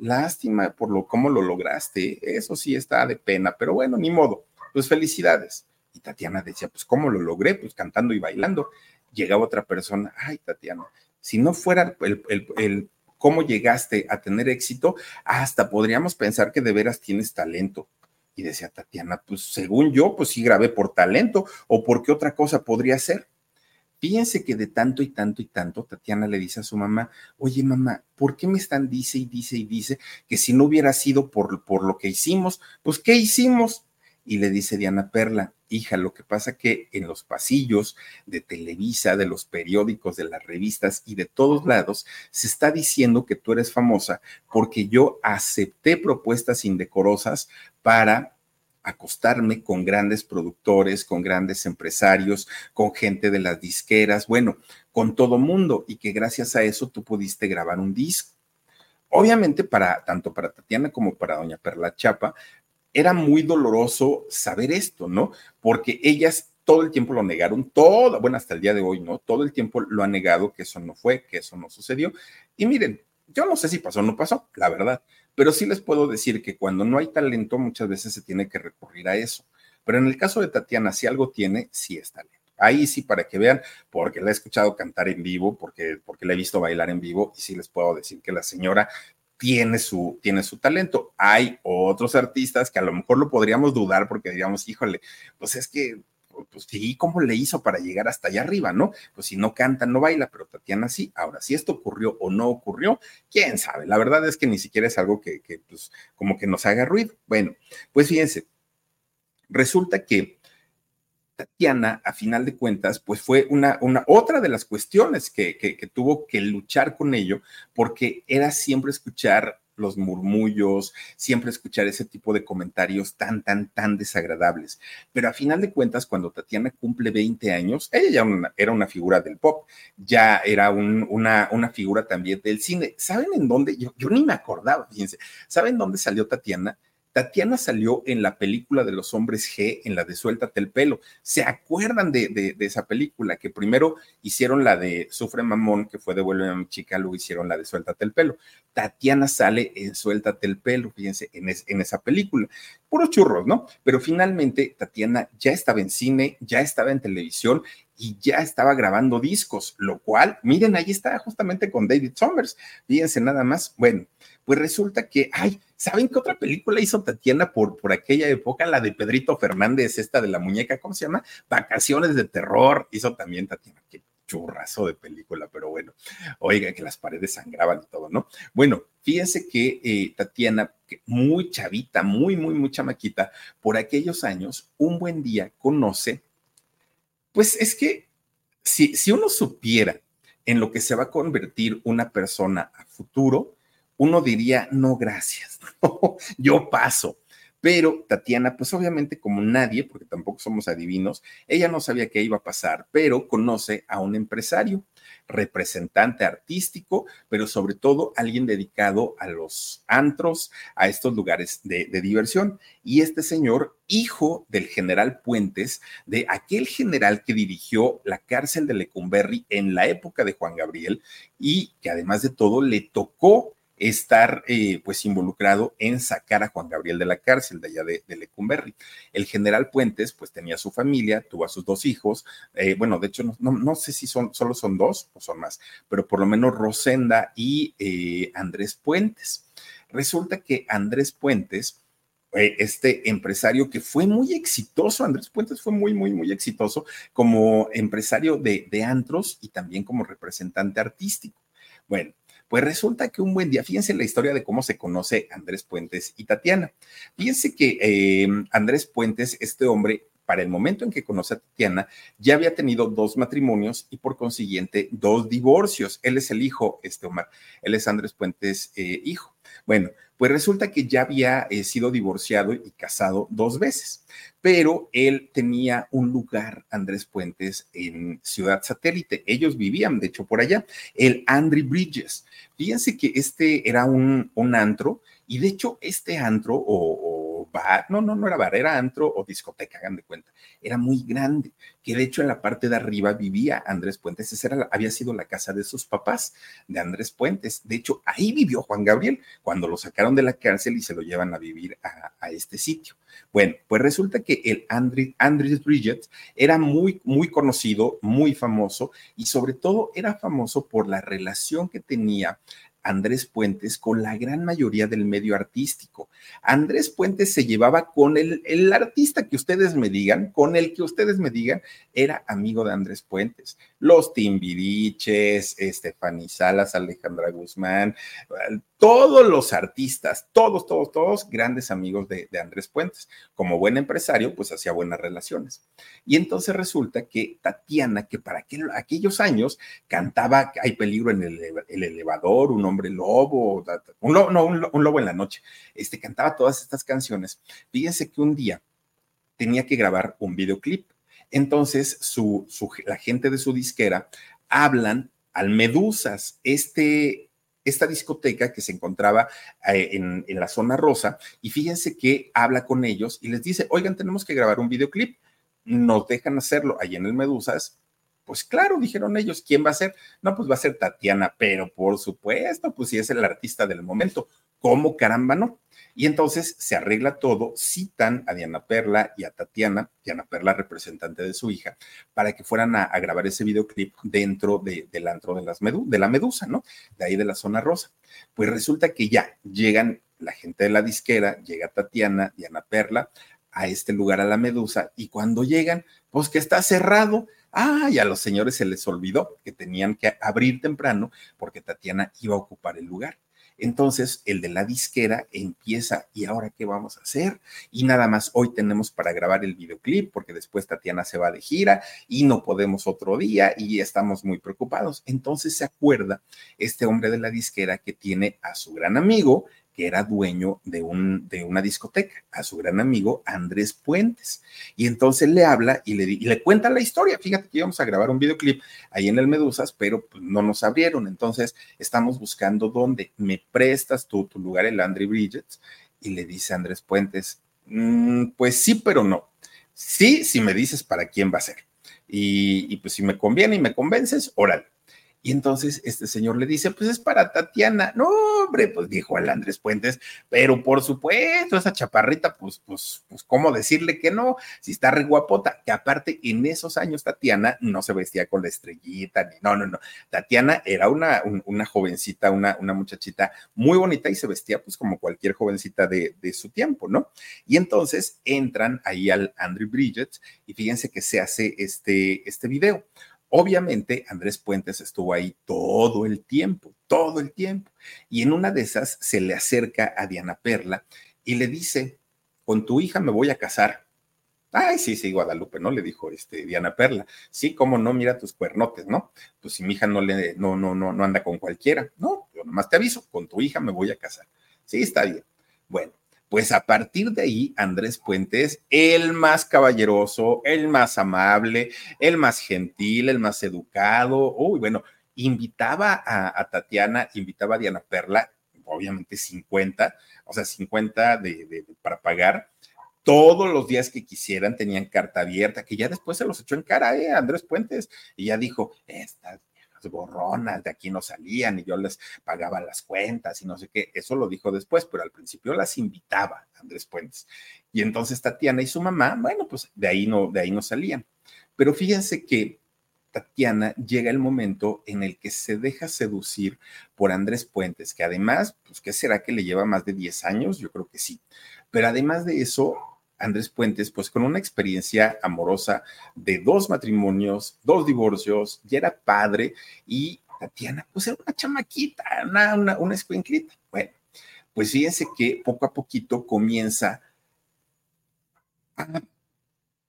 Lástima por lo cómo lo lograste. Eso sí está de pena, pero bueno, ni modo. Pues felicidades. Y Tatiana decía, pues ¿cómo lo logré? Pues cantando y bailando. Llegaba otra persona, ay Tatiana, si no fuera el, el, cómo llegaste a tener éxito, hasta podríamos pensar que de veras tienes talento. Y decía Tatiana, pues según yo, pues sí grabé por talento o por qué otra cosa podría ser. Fíjense que de tanto y tanto y tanto, Tatiana le dice a su mamá, oye mamá, ¿por qué me están dice y dice y dice que si no hubiera sido por, por lo que hicimos, pues ¿qué hicimos? Y le dice Diana Perla, hija, lo que pasa que en los pasillos de Televisa, de los periódicos, de las revistas y de todos lados, se está diciendo que tú eres famosa porque yo acepté propuestas indecorosas para acostarme con grandes productores, con grandes empresarios, con gente de las disqueras, bueno, con todo mundo y que gracias a eso tú pudiste grabar un disco. Obviamente para tanto para Tatiana como para doña Perla Chapa era muy doloroso saber esto, ¿no? Porque ellas todo el tiempo lo negaron, todo, bueno, hasta el día de hoy, ¿no? Todo el tiempo lo han negado que eso no fue, que eso no sucedió. Y miren, yo no sé si pasó o no pasó, la verdad, pero sí les puedo decir que cuando no hay talento, muchas veces se tiene que recurrir a eso. Pero en el caso de Tatiana, si algo tiene, sí es talento. Ahí sí, para que vean, porque la he escuchado cantar en vivo, porque, porque la he visto bailar en vivo, y sí les puedo decir que la señora tiene su, tiene su talento. Hay otros artistas que a lo mejor lo podríamos dudar porque diríamos, híjole, pues es que pues sí, ¿cómo le hizo para llegar hasta allá arriba, no? Pues si no canta, no baila, pero Tatiana sí. Ahora, si esto ocurrió o no ocurrió, quién sabe. La verdad es que ni siquiera es algo que, que pues, como que nos haga ruido. Bueno, pues fíjense, resulta que Tatiana, a final de cuentas, pues fue una, una otra de las cuestiones que, que, que tuvo que luchar con ello, porque era siempre escuchar los murmullos, siempre escuchar ese tipo de comentarios tan, tan, tan desagradables. Pero a final de cuentas, cuando Tatiana cumple 20 años, ella ya era una figura del pop, ya era una, una figura también del cine. ¿Saben en dónde? Yo, yo ni me acordaba, fíjense. ¿Saben dónde salió Tatiana? Tatiana salió en la película de los hombres G, en la de Suéltate el pelo. ¿Se acuerdan de, esa película? Que primero hicieron la de Sufre Mamón, que fue de Vuelve a mi chica, luego hicieron la de Suéltate el pelo. Tatiana sale en Suéltate el pelo, fíjense, en, en esa película. Puros churros, ¿no? Pero finalmente Tatiana ya estaba en cine, ya estaba en televisión y ya estaba grabando discos, lo cual, miren, ahí está justamente con David Summers. Fíjense nada más. Bueno, pues resulta que, ay, ¿saben qué otra película hizo Tatiana por, por aquella época? La de Pedrito Fernández, esta de la muñeca, ¿cómo se llama? Vacaciones de terror, hizo también Tatiana. Qué churrazo de película, pero bueno, oiga, que las paredes sangraban y todo, ¿no? Bueno, fíjense que eh, Tatiana, muy chavita, muy, muy, muy chamaquita, por aquellos años, un buen día conoce, pues es que si, si uno supiera en lo que se va a convertir una persona a futuro, uno diría, no, gracias, yo paso. Pero Tatiana, pues obviamente como nadie, porque tampoco somos adivinos, ella no sabía qué iba a pasar, pero conoce a un empresario, representante artístico, pero sobre todo alguien dedicado a los antros, a estos lugares de, diversión. Y este señor, hijo del general Puentes, de aquel general que dirigió la cárcel de Lecumberri en la época de Juan Gabriel y que además de todo le tocó estar eh, pues involucrado en sacar a Juan Gabriel de la cárcel de allá de, Lecumberri. El general Puentes pues tenía su familia, tuvo a sus dos hijos, eh, bueno, de hecho no, no, sé si son, solo son dos o son más, pero por lo menos Rosenda y eh, Andrés Puentes. Resulta que Andrés Puentes este empresario que fue muy exitoso, Andrés Puentes fue muy, muy, muy exitoso como empresario de, de antros y también como representante artístico. Bueno, pues resulta que un buen día, fíjense la historia de cómo se conoce Andrés Puentes y Tatiana. Fíjense que em, Andrés Puentes, este hombre, para el momento en que conoce a Tatiana, ya había tenido dos matrimonios y por consiguiente dos divorcios. Él es el hijo, este Omar, él es Andrés Puentes, eh, hijo. Bueno, pues resulta que ya había eh, sido divorciado y casado dos veces, pero él tenía un lugar, Andrés Puentes, en Ciudad Satélite. Ellos vivían, de hecho, por allá, el Andrew Bridges. Fíjense que este era un, un antro y de hecho este antro o bar, no, no, no era bar, era antro o discoteca, hagan de cuenta. Era muy grande, que de hecho en la parte de arriba vivía Andrés Puentes, esa era había sido la casa de sus papás, de Andrés Puentes. De hecho, ahí vivió Juan Gabriel cuando lo sacaron de la cárcel y se lo llevan a vivir a, este sitio. Bueno, pues resulta que el Andrés, Andrés Bridget era muy, muy conocido, muy famoso y sobre todo era famoso por la relación que tenía Andrés Puentes con la gran mayoría del medio artístico. Andrés Puentes se llevaba con el, el artista que ustedes me digan, con el que ustedes me digan, era amigo de Andrés Puentes. Los Timbiriches, Estefaní Salas, Alejandra Guzmán, todos los artistas, todos, todos, todos grandes amigos de, Andrés Puentes. Como buen empresario, pues hacía buenas relaciones. Y entonces resulta que Tatiana, que para aquellos años cantaba Hay peligro en el, elevador, un hombre lobo, un lobo, no, un lobo en la noche, este, cantaba todas estas canciones. Fíjense que un día tenía que grabar un videoclip. Entonces, su, la gente de su disquera hablan al Medusas, este, esta discoteca que se encontraba eh, en, en, la zona rosa, y fíjense que habla con ellos y les dice, oigan, tenemos que grabar un videoclip, nos dejan hacerlo ahí en el Medusas. Pues claro, dijeron ellos, ¿quién va a ser? No, pues va a ser Tatiana, pero por supuesto, pues si es el artista del momento, ¿cómo caramba no? Y entonces se arregla todo, citan a Diana Perla y a Tatiana, Diana Perla representante de su hija, para que fueran a, grabar ese videoclip dentro del antro de, las de la Medusa, ¿no? De ahí de la zona rosa. Pues resulta que ya llegan la gente de la disquera, llega Tatiana, Diana Perla, a este lugar, a la Medusa, y cuando llegan, pues que está cerrado. Ah, a los señores se les olvidó que tenían que abrir temprano porque Tatiana iba a ocupar el lugar. Entonces el de la disquera empieza, ¿y ahora qué vamos a hacer? Y nada más hoy tenemos para grabar el videoclip porque después Tatiana se va de gira y no podemos otro día y estamos muy preocupados. Entonces se acuerda este hombre de la disquera que tiene a su gran amigo, era dueño de, un, de una discoteca, a su gran amigo Andrés Puentes. Y entonces le habla y le, le cuenta la historia. Fíjate que íbamos a grabar un videoclip ahí en el Medusas, pero pues, no nos abrieron. Entonces estamos buscando dónde me prestas tu lugar, el André Bridges, Y le dice Andrés Puentes, mm, pues sí, pero no. Sí, si me dices para quién va a ser. Y, y pues si me conviene y me convences, órale. Y entonces este señor le dice, pues es para Tatiana. No, hombre, pues dijo el Andrés Puentes, pero por supuesto, esa chaparrita, pues, pues, pues, ¿cómo decirle que no? Si está re guapota, que aparte en esos años Tatiana no se vestía con la estrellita, ni no, no, no. Tatiana era una, una jovencita, una, una muchachita muy bonita y se vestía pues como cualquier jovencita de, de su tiempo, ¿no? Y entonces entran ahí al Andrew Bridget y fíjense que se hace este, este video. Obviamente, Andrés Puentes estuvo ahí todo el tiempo, todo el tiempo. Y en una de esas se le acerca a Diana Perla y le dice, con tu hija me voy a casar. Ay, sí, sí, Guadalupe, ¿no? Le dijo este, Diana Perla. Sí, cómo no, mira tus cuernotes, ¿no? Pues si mi hija no le, no, no, no, no anda con cualquiera. No, yo nomás te aviso, con tu hija me voy a casar. Sí, está bien. Bueno, pues a partir de ahí, Andrés Puentes, el más caballeroso, el más amable, el más gentil, el más educado, uy, bueno, invitaba a, Tatiana, invitaba a Diana Perla, obviamente 50, o sea, 50 de, para pagar, todos los días que quisieran tenían carta abierta, que ya después se los echó en cara, ¿eh? Andrés Puentes, y ya dijo, esta borronas, de aquí no salían y yo les pagaba las cuentas y no sé qué. Eso lo dijo después, pero al principio las invitaba Andrés Puentes. Y entonces Tatiana y su mamá, bueno, pues de ahí no, de ahí no salían. Pero fíjense que Tatiana llega el momento en el que se deja seducir por Andrés Puentes, que además, pues, ¿qué será que le lleva más de 10 años? Yo creo que sí. Pero además de eso, Andrés Puentes, pues con una experiencia amorosa de dos matrimonios, dos divorcios, ya era padre y Tatiana, pues era una chamaquita, una, una, una Bueno, pues fíjense que poco a poquito comienza a,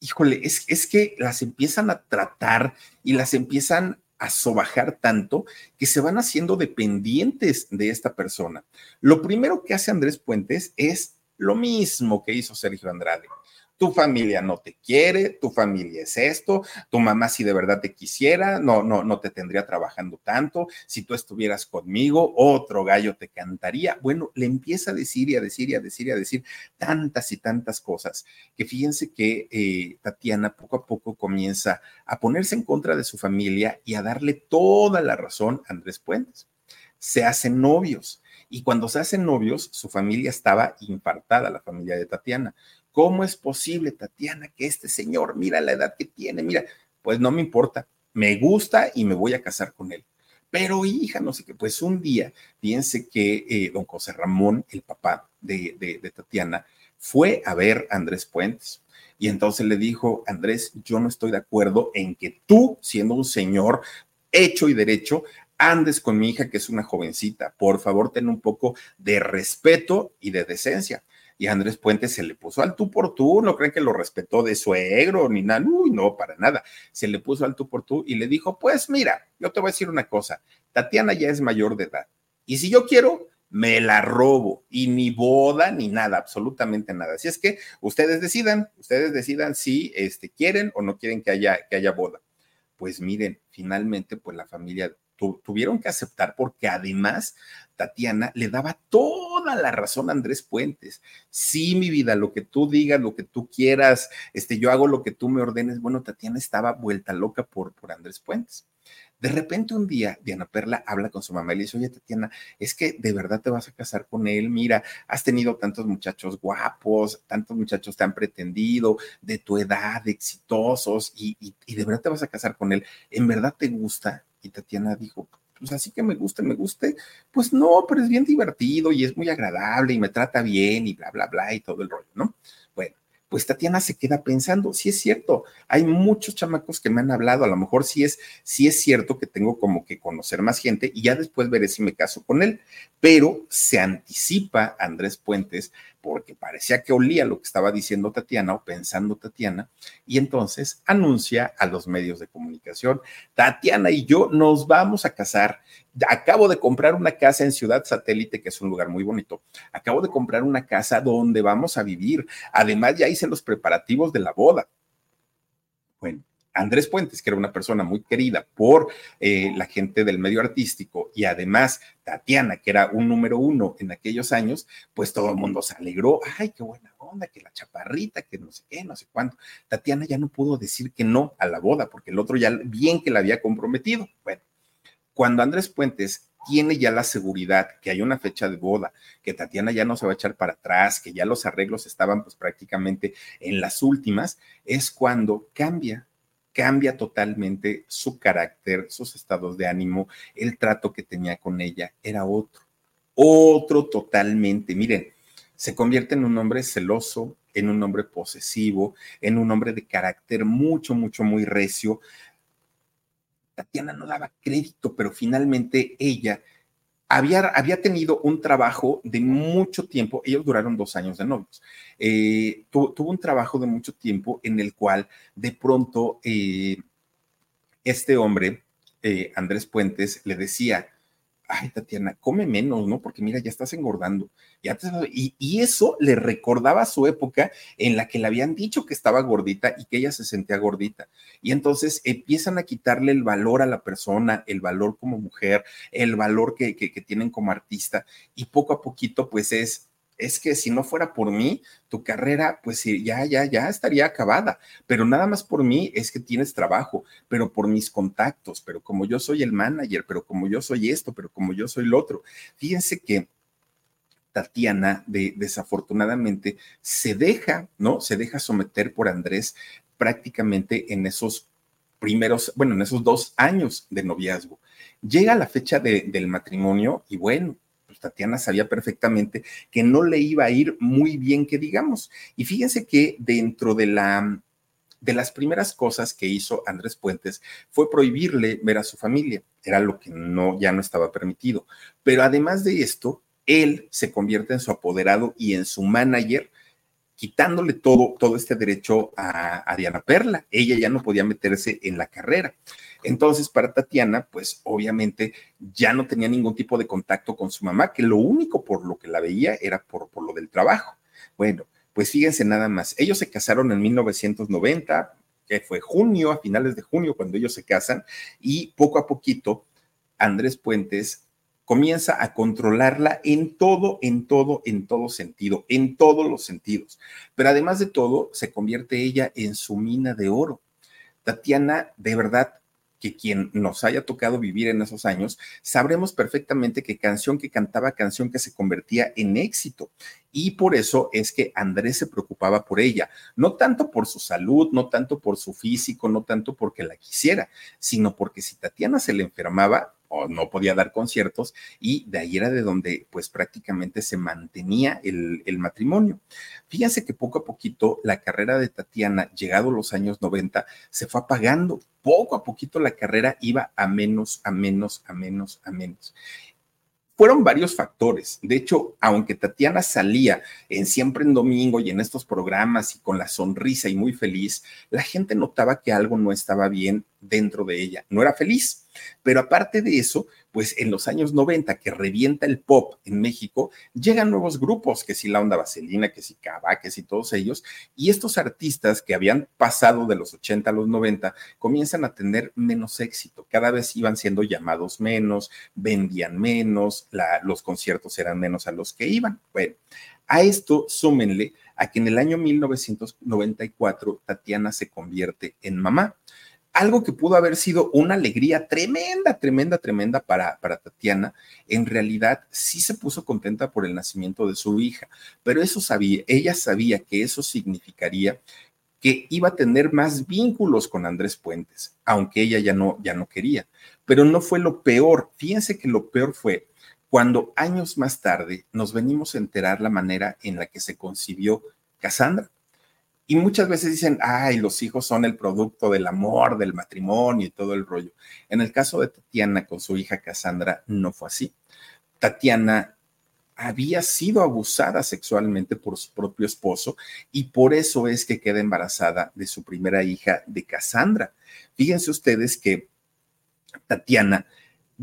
híjole, es, es que las empiezan a tratar y las empiezan a sobajar tanto que se van haciendo dependientes de esta persona. Lo primero que hace Andrés Puentes es lo mismo que hizo Sergio Andrade. Tu familia no te quiere, tu familia es esto, tu mamá si de verdad te quisiera, no, no, no te tendría trabajando tanto, si tú estuvieras conmigo, otro gallo te cantaría. Bueno, le empieza a decir y a decir y a decir y a decir tantas y tantas cosas que fíjense que eh, Tatiana poco a poco comienza a ponerse en contra de su familia y a darle toda la razón a Andrés Puentes. Se hacen novios y cuando se hacen novios, su familia estaba infartada, la familia de Tatiana. ¿Cómo es posible, Tatiana, que este señor, mira la edad que tiene, mira, pues no me importa, me gusta y me voy a casar con él. Pero hija, no sé qué, pues un día, fíjense que eh, don José Ramón, el papá de, de Tatiana, fue a ver a Andrés Puentes. Y entonces le dijo, Andrés, yo no estoy de acuerdo en que tú, siendo un señor hecho y derecho, andes con mi hija, que es una jovencita. Por favor, ten un poco de respeto y de decencia. Y Andrés Puente se le puso al tú por tú, no creen que lo respetó de suegro ni nada, uy, no, para nada. Se le puso al tú por tú y le dijo, pues mira, yo te voy a decir una cosa, Tatiana ya es mayor de edad. Y si yo quiero, me la robo y ni boda ni nada, absolutamente nada. Así es que ustedes decidan, ustedes decidan si este, quieren o no quieren que haya, que haya boda. Pues miren, finalmente, pues la familia tuvieron que aceptar porque además Tatiana le daba toda la razón a Andrés Puentes. Sí, mi vida, lo que tú digas, lo que tú quieras, este, yo hago lo que tú me ordenes. Bueno, Tatiana estaba vuelta loca por, por Andrés Puentes. De repente un día Diana Perla habla con su mamá y le dice, oye Tatiana, es que de verdad te vas a casar con él, mira, has tenido tantos muchachos guapos, tantos muchachos te han pretendido, de tu edad, exitosos, y, y de verdad te vas a casar con él, ¿en verdad te gusta? Y Tatiana dijo, pues así que me guste, me guste, pues no, pero es bien divertido y es muy agradable y me trata bien y bla, bla, bla y todo el rollo, ¿no? Bueno, pues Tatiana se queda pensando, sí es cierto, hay muchos chamacos que me han hablado, a lo mejor sí es, sí es cierto que tengo como que conocer más gente y ya después veré si me caso con él, pero se anticipa Andrés Puentes porque parecía que olía lo que estaba diciendo Tatiana o pensando Tatiana, y entonces anuncia a los medios de comunicación, Tatiana y yo nos vamos a casar. Acabo de comprar una casa en Ciudad Satélite, que es un lugar muy bonito. Acabo de comprar una casa donde vamos a vivir. Además, ya hice los preparativos de la boda. Bueno, Andrés Puentes, que era una persona muy querida por eh, la gente del medio artístico, y además Tatiana, que era un número uno en aquellos años, pues todo el mundo se alegró. Ay, qué buena onda, que la chaparrita, que no sé qué, no sé cuánto. Tatiana ya no pudo decir que no a la boda, porque el otro ya bien que la había comprometido. Bueno, cuando Andrés Puentes tiene ya la seguridad que hay una fecha de boda, que Tatiana ya no se va a echar para atrás, que ya los arreglos estaban pues prácticamente en las últimas, es cuando cambia cambia totalmente su carácter, sus estados de ánimo, el trato que tenía con ella era otro, otro totalmente. Miren, se convierte en un hombre celoso, en un hombre posesivo, en un hombre de carácter mucho, mucho, muy recio. Tatiana no daba crédito, pero finalmente ella había, tenido un trabajo de mucho tiempo, ellos duraron dos años de novios, eh, tuvo un trabajo de mucho tiempo en el cual de pronto eh, este hombre, eh, Andrés Puentes, le decía, ay, Tatiana, come menos, ¿no? Porque mira, ya estás engordando. y, y, eso le recordaba su época en la que le habían dicho que estaba gordita y que ella se sentía gordita. Y entonces empiezan a quitarle el valor a la persona, el valor como mujer, el valor que, que, que tienen como artista. Y poco a poquito, pues es, es que si no fuera por mí, tu carrera, pues ya, ya, ya estaría acabada. Pero nada más por mí es que tienes trabajo, pero por mis contactos, pero como yo soy el manager, pero como yo soy esto, pero como yo soy el otro. Fíjense que Tatiana, de, desafortunadamente, se deja, ¿no? Se deja someter por Andrés prácticamente en esos primeros, bueno, en esos dos años de noviazgo. Llega la fecha del matrimonio y bueno, Tatiana sabía perfectamente que no le iba a ir muy bien, que digamos. Y fíjense que dentro de la de las primeras cosas que hizo Andrés Puentes fue prohibirle ver a su familia. Era lo que no, ya no estaba permitido. Pero además de esto, él se convierte en su apoderado y en su manager quitándole todo, todo este derecho a, Diana Perla. Ella ya no podía meterse en la carrera. Entonces, para Tatiana, pues obviamente ya no tenía ningún tipo de contacto con su mamá, que lo único por lo que la veía era por, por lo del trabajo. Bueno, pues fíjense nada más. Ellos se casaron en 1990, que fue junio, a finales de junio, cuando ellos se casan, y poco a poquito, Andrés Puentes comienza a controlarla en todo, en todo, en todo sentido, en todos los sentidos. Pero además de todo, se convierte ella en su mina de oro. Tatiana, de verdad, que quien nos haya tocado vivir en esos años, sabremos perfectamente que canción que cantaba, canción que se convertía en éxito. Y por eso es que Andrés se preocupaba por ella, no tanto por su salud, no tanto por su físico, no tanto porque la quisiera, sino porque si Tatiana se le enfermaba, o no podía dar conciertos y de ahí era de donde pues prácticamente se mantenía el, matrimonio. Fíjense que poco a poquito la carrera de Tatiana, llegado los años 90, se fue apagando. Poco a poquito la carrera iba a menos, a menos, a menos, a menos fueron varios factores. De hecho, aunque Tatiana salía en Siempre en Domingo y en estos programas y con la sonrisa y muy feliz, la gente notaba que algo no estaba bien dentro de ella. No era feliz. Pero aparte de eso, pues en los años 90 que revienta el pop en México, llegan nuevos grupos, que si la onda vaselina, que si Cava, que si todos ellos, y estos artistas que habían pasado de los 80 a los 90 comienzan a tener menos éxito, cada vez iban siendo llamados menos, vendían menos, los conciertos eran menos a los que iban. Bueno, a esto súmenle a que en el año 1994 Tatiana se convierte en mamá algo que pudo haber sido una alegría tremenda, tremenda, tremenda para, para Tatiana, en realidad sí se puso contenta por el nacimiento de su hija, pero eso sabía, ella sabía que eso significaría que iba a tener más vínculos con Andrés Puentes, aunque ella ya no, ya no quería. Pero no fue lo peor. Fíjense que lo peor fue cuando años más tarde nos venimos a enterar la manera en la que se concibió Cassandra. Y muchas veces dicen, ay, los hijos son el producto del amor, del matrimonio y todo el rollo. En el caso de Tatiana con su hija Cassandra, no fue así. Tatiana había sido abusada sexualmente por su propio esposo y por eso es que queda embarazada de su primera hija, de Cassandra. Fíjense ustedes que Tatiana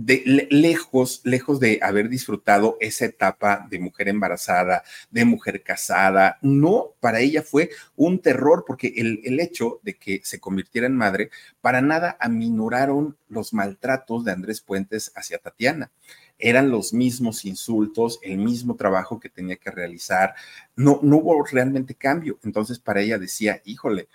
de, lejos, lejos de haber disfrutado esa etapa de mujer embarazada, de mujer casada, no, para ella fue un terror porque el, el hecho de que se convirtiera en madre para nada aminoraron los maltratos de Andrés Puentes hacia Tatiana eran los mismos insultos, el mismo trabajo que tenía que realizar, no, no hubo realmente cambio. Entonces para ella decía, híjole,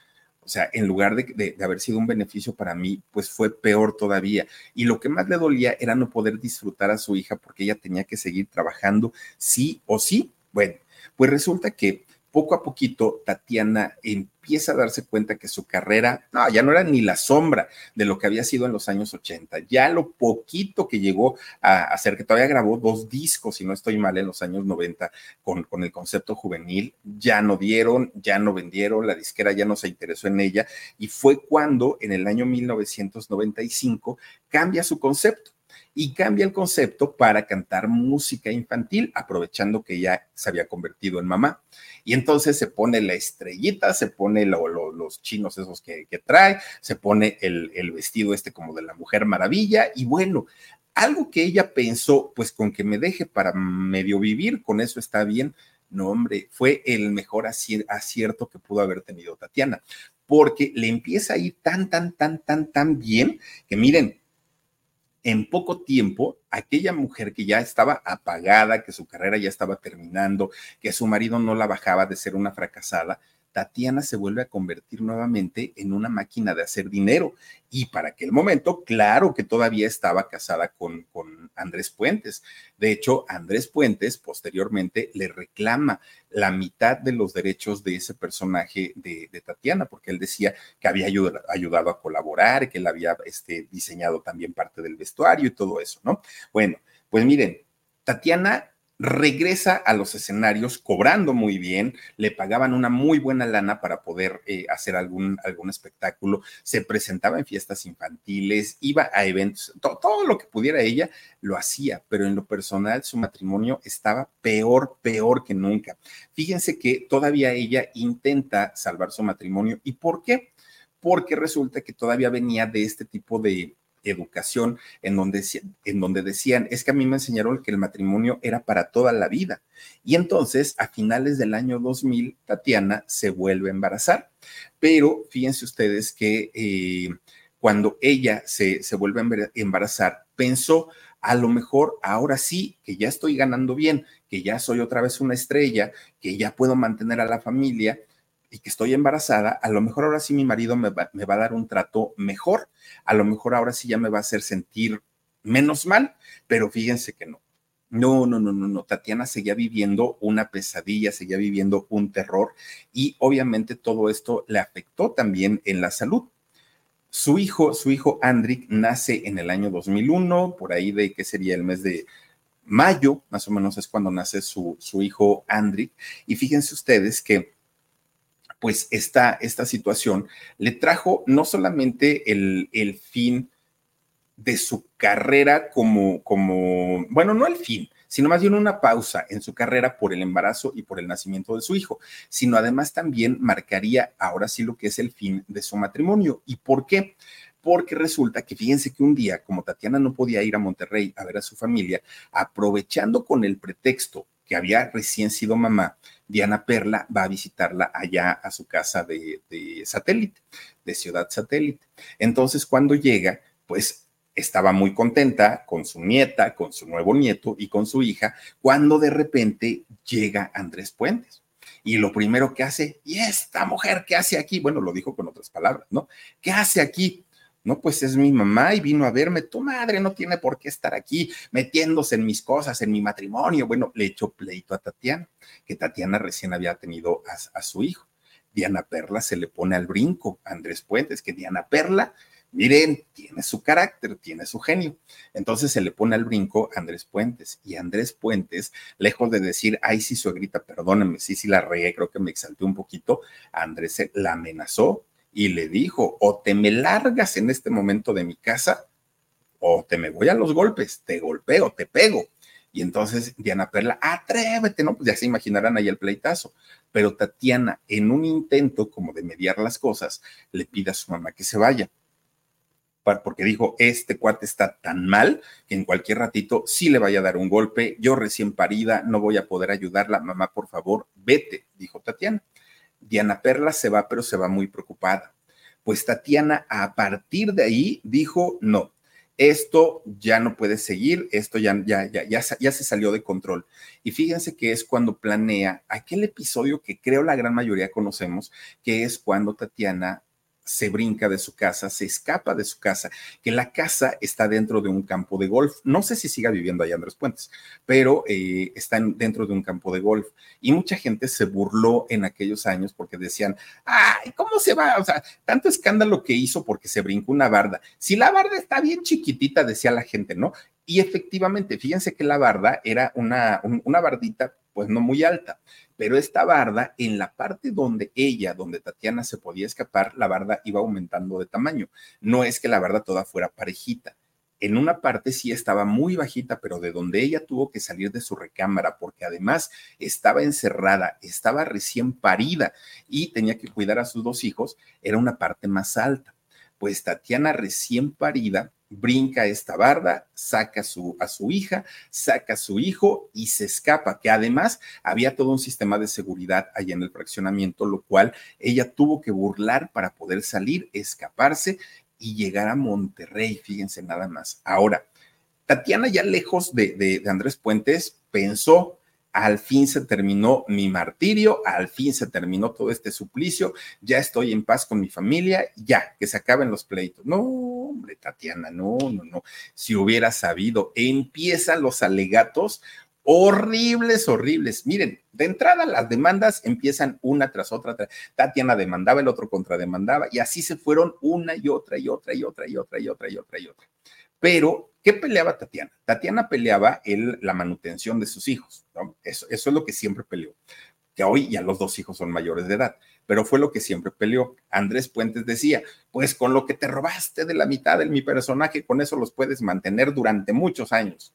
o sea, en lugar de, haber sido un beneficio para mí, pues fue peor todavía. Y lo que más le dolía era no poder disfrutar a su hija porque ella tenía que seguir trabajando sí o sí. Bueno, pues resulta que poco a poquito Tatiana empieza a darse cuenta que su carrera, no, ya no era ni la sombra de lo que había sido en los años 80, ya lo poquito que llegó a hacer, que todavía grabó dos discos, si no estoy mal, en los años 90 con, con el concepto juvenil, ya no dieron, ya no vendieron, la disquera ya no se interesó en ella y fue cuando en el año 1995 cambia su concepto y cambia el concepto para cantar música infantil, aprovechando que ya se había convertido en mamá. Y entonces se pone la estrellita, se pone los chinos esos que, trae, se pone el, el vestido este como de la Mujer Maravilla y bueno, algo que ella pensó, pues con que me deje para medio vivir, con eso está bien. No, hombre, fue el mejor acierto que pudo haber tenido Tatiana, porque le empieza a ir tan, tan, tan, tan, tan bien que miren, en poco tiempo, aquella mujer que ya estaba apagada, que su carrera ya estaba terminando, que su marido no la bajaba de ser una fracasada, Tatiana se vuelve a convertir nuevamente en una máquina de hacer dinero. Y para aquel momento, claro que todavía estaba casada con, Andrés Puentes. De hecho, Andrés Puentes posteriormente le reclama la mitad de los derechos de ese personaje de, Tatiana, porque él decía que había ayudado, a colaborar, que él había este, diseñado también parte del vestuario y todo eso, ¿no? Bueno, pues miren, Tatiana regresa a los escenarios cobrando muy bien, le pagaban una muy buena lana para poder eh, hacer algún, algún espectáculo, se presentaba en fiestas infantiles, iba a eventos, todo lo que pudiera ella lo hacía, pero en lo personal su matrimonio estaba peor, peor que nunca. Fíjense que todavía ella intenta salvar su matrimonio. ¿Y por qué? Porque resulta que todavía venía de este tipo de educación en donde, en donde decían, es que a mí me enseñaron que el matrimonio era para toda la vida. Y entonces, a finales del año 2000, Tatiana se vuelve a embarazar. Pero fíjense ustedes que eh, cuando ella se, se vuelve a embarazar, pensó, a lo mejor ahora sí, que ya estoy ganando bien, que ya soy otra vez una estrella, que ya puedo mantener a la familia, y que estoy embarazada, a lo mejor ahora sí mi marido me va, me va, a dar un trato mejor, a lo mejor ahora sí ya me va a hacer sentir menos mal, pero fíjense que no. No, no, no, no, no. Tatiana seguía viviendo una pesadilla, seguía viviendo un terror y obviamente todo esto le afectó también en la salud. Su hijo, su hijo Andrick nace en el año 2001, por ahí de que sería el mes de mayo, más o menos es cuando nace su, su hijo Andrick. Y fíjense ustedes que pues esta, esta situación le trajo no solamente el, el fin de su carrera como, como, bueno, no el fin, sino más bien una pausa en su carrera por el embarazo y por el nacimiento de su hijo, sino además también marcaría ahora sí lo que es el fin de su matrimonio. ¿Y por qué? Porque resulta que fíjense que un día, como Tatiana no podía ir a Monterrey a ver a su familia, aprovechando con el pretexto que había recién sido mamá, Diana Perla va a visitarla allá a su casa de, satélite, de ciudad satélite. Entonces, cuando llega, pues estaba muy contenta con su nieta, con su nuevo nieto y con su hija, cuando de repente llega Andrés Puentes. Y lo primero que hace, ¿y esta mujer qué hace aquí? Bueno, lo dijo con otras palabras, ¿no? ¿Qué hace aquí? No, pues es mi mamá y vino a verme. Tu madre no tiene por qué estar aquí metiéndose en mis cosas, en mi matrimonio. Bueno, le echó pleito a Tatiana, que Tatiana recién había tenido a, su hijo. Diana Perla se le pone al brinco Andrés Puentes, que Diana Perla, miren, tiene su carácter, tiene su genio. Entonces se le pone al brinco a Andrés Puentes. Y Andrés Puentes, lejos de decir, ay, sí, suegrita, perdónenme, sí, sí la regué, creo que me exalté un poquito, Andrés la amenazó y le dijo, o te me largas en este momento de mi casa, o te me voy a los golpes, te golpeo, te pego. Y entonces Diana Perla, atrévete, ¿no? Pues ya se imaginarán ahí el pleitazo. Pero Tatiana, en un intento como de mediar las cosas, le pide a su mamá que se vaya. porque dijo, este cuate está tan mal que en cualquier ratito sí le vaya a dar un golpe, yo recién parida, no voy a poder ayudarla, mamá, por favor, vete, dijo Tatiana. Diana Perla se va, pero se va muy preocupada. Pues Tatiana a partir de ahí dijo, no, esto ya no puede seguir, esto ya, ya, ya, ya, ya se salió de control. Y fíjense que es cuando planea aquel episodio que creo la gran mayoría conocemos, que es cuando Tatiana se brinca de su casa, se escapa de su casa, que la casa está dentro de un campo de golf. No sé si siga viviendo allá Andrés Puentes, pero eh, está dentro de un campo de golf. Y mucha gente se burló en aquellos años porque decían, ay, ¿cómo se va? O sea, tanto escándalo que hizo porque se brincó una barda. Si la barda está bien chiquitita, decía la gente, ¿no? Y efectivamente, fíjense que la barda era una, una bardita pues no muy alta, pero esta barda, en la parte donde ella, donde Tatiana se podía escapar, la barda iba aumentando de tamaño. No es que la barda toda fuera parejita. En una parte sí estaba muy bajita, pero de donde ella tuvo que salir de su recámara, porque además estaba encerrada, estaba recién parida y tenía que cuidar a sus dos hijos, era una parte más alta. Pues Tatiana recién parida brinca esta barda, saca a su, a su hija, saca a su hijo y se escapa, que además había todo un sistema de seguridad allá en el fraccionamiento, lo cual ella tuvo que burlar para poder salir, escaparse y llegar a Monterrey, fíjense nada más. Ahora, Tatiana ya lejos de, de Andrés Puentes pensó, al fin se terminó mi martirio, al fin se terminó todo este suplicio, ya estoy en paz con mi familia, ya, que se acaben los pleitos. No, hombre, Tatiana, no, no, no. Si hubiera sabido, empiezan los alegatos horribles, horribles. Miren, de entrada las demandas empiezan una tras otra. Tatiana demandaba, el otro contrademandaba y así se fueron una y otra y otra y otra y otra y otra y otra y otra. Pero, ¿qué peleaba Tatiana? Tatiana peleaba el, la manutención de sus hijos, eso es lo que siempre peleó. Que hoy ya los dos hijos son mayores de edad, pero fue lo que siempre peleó. Andrés Puentes decía, pues con lo que te robaste de la mitad de mi personaje, con eso los puedes mantener durante muchos años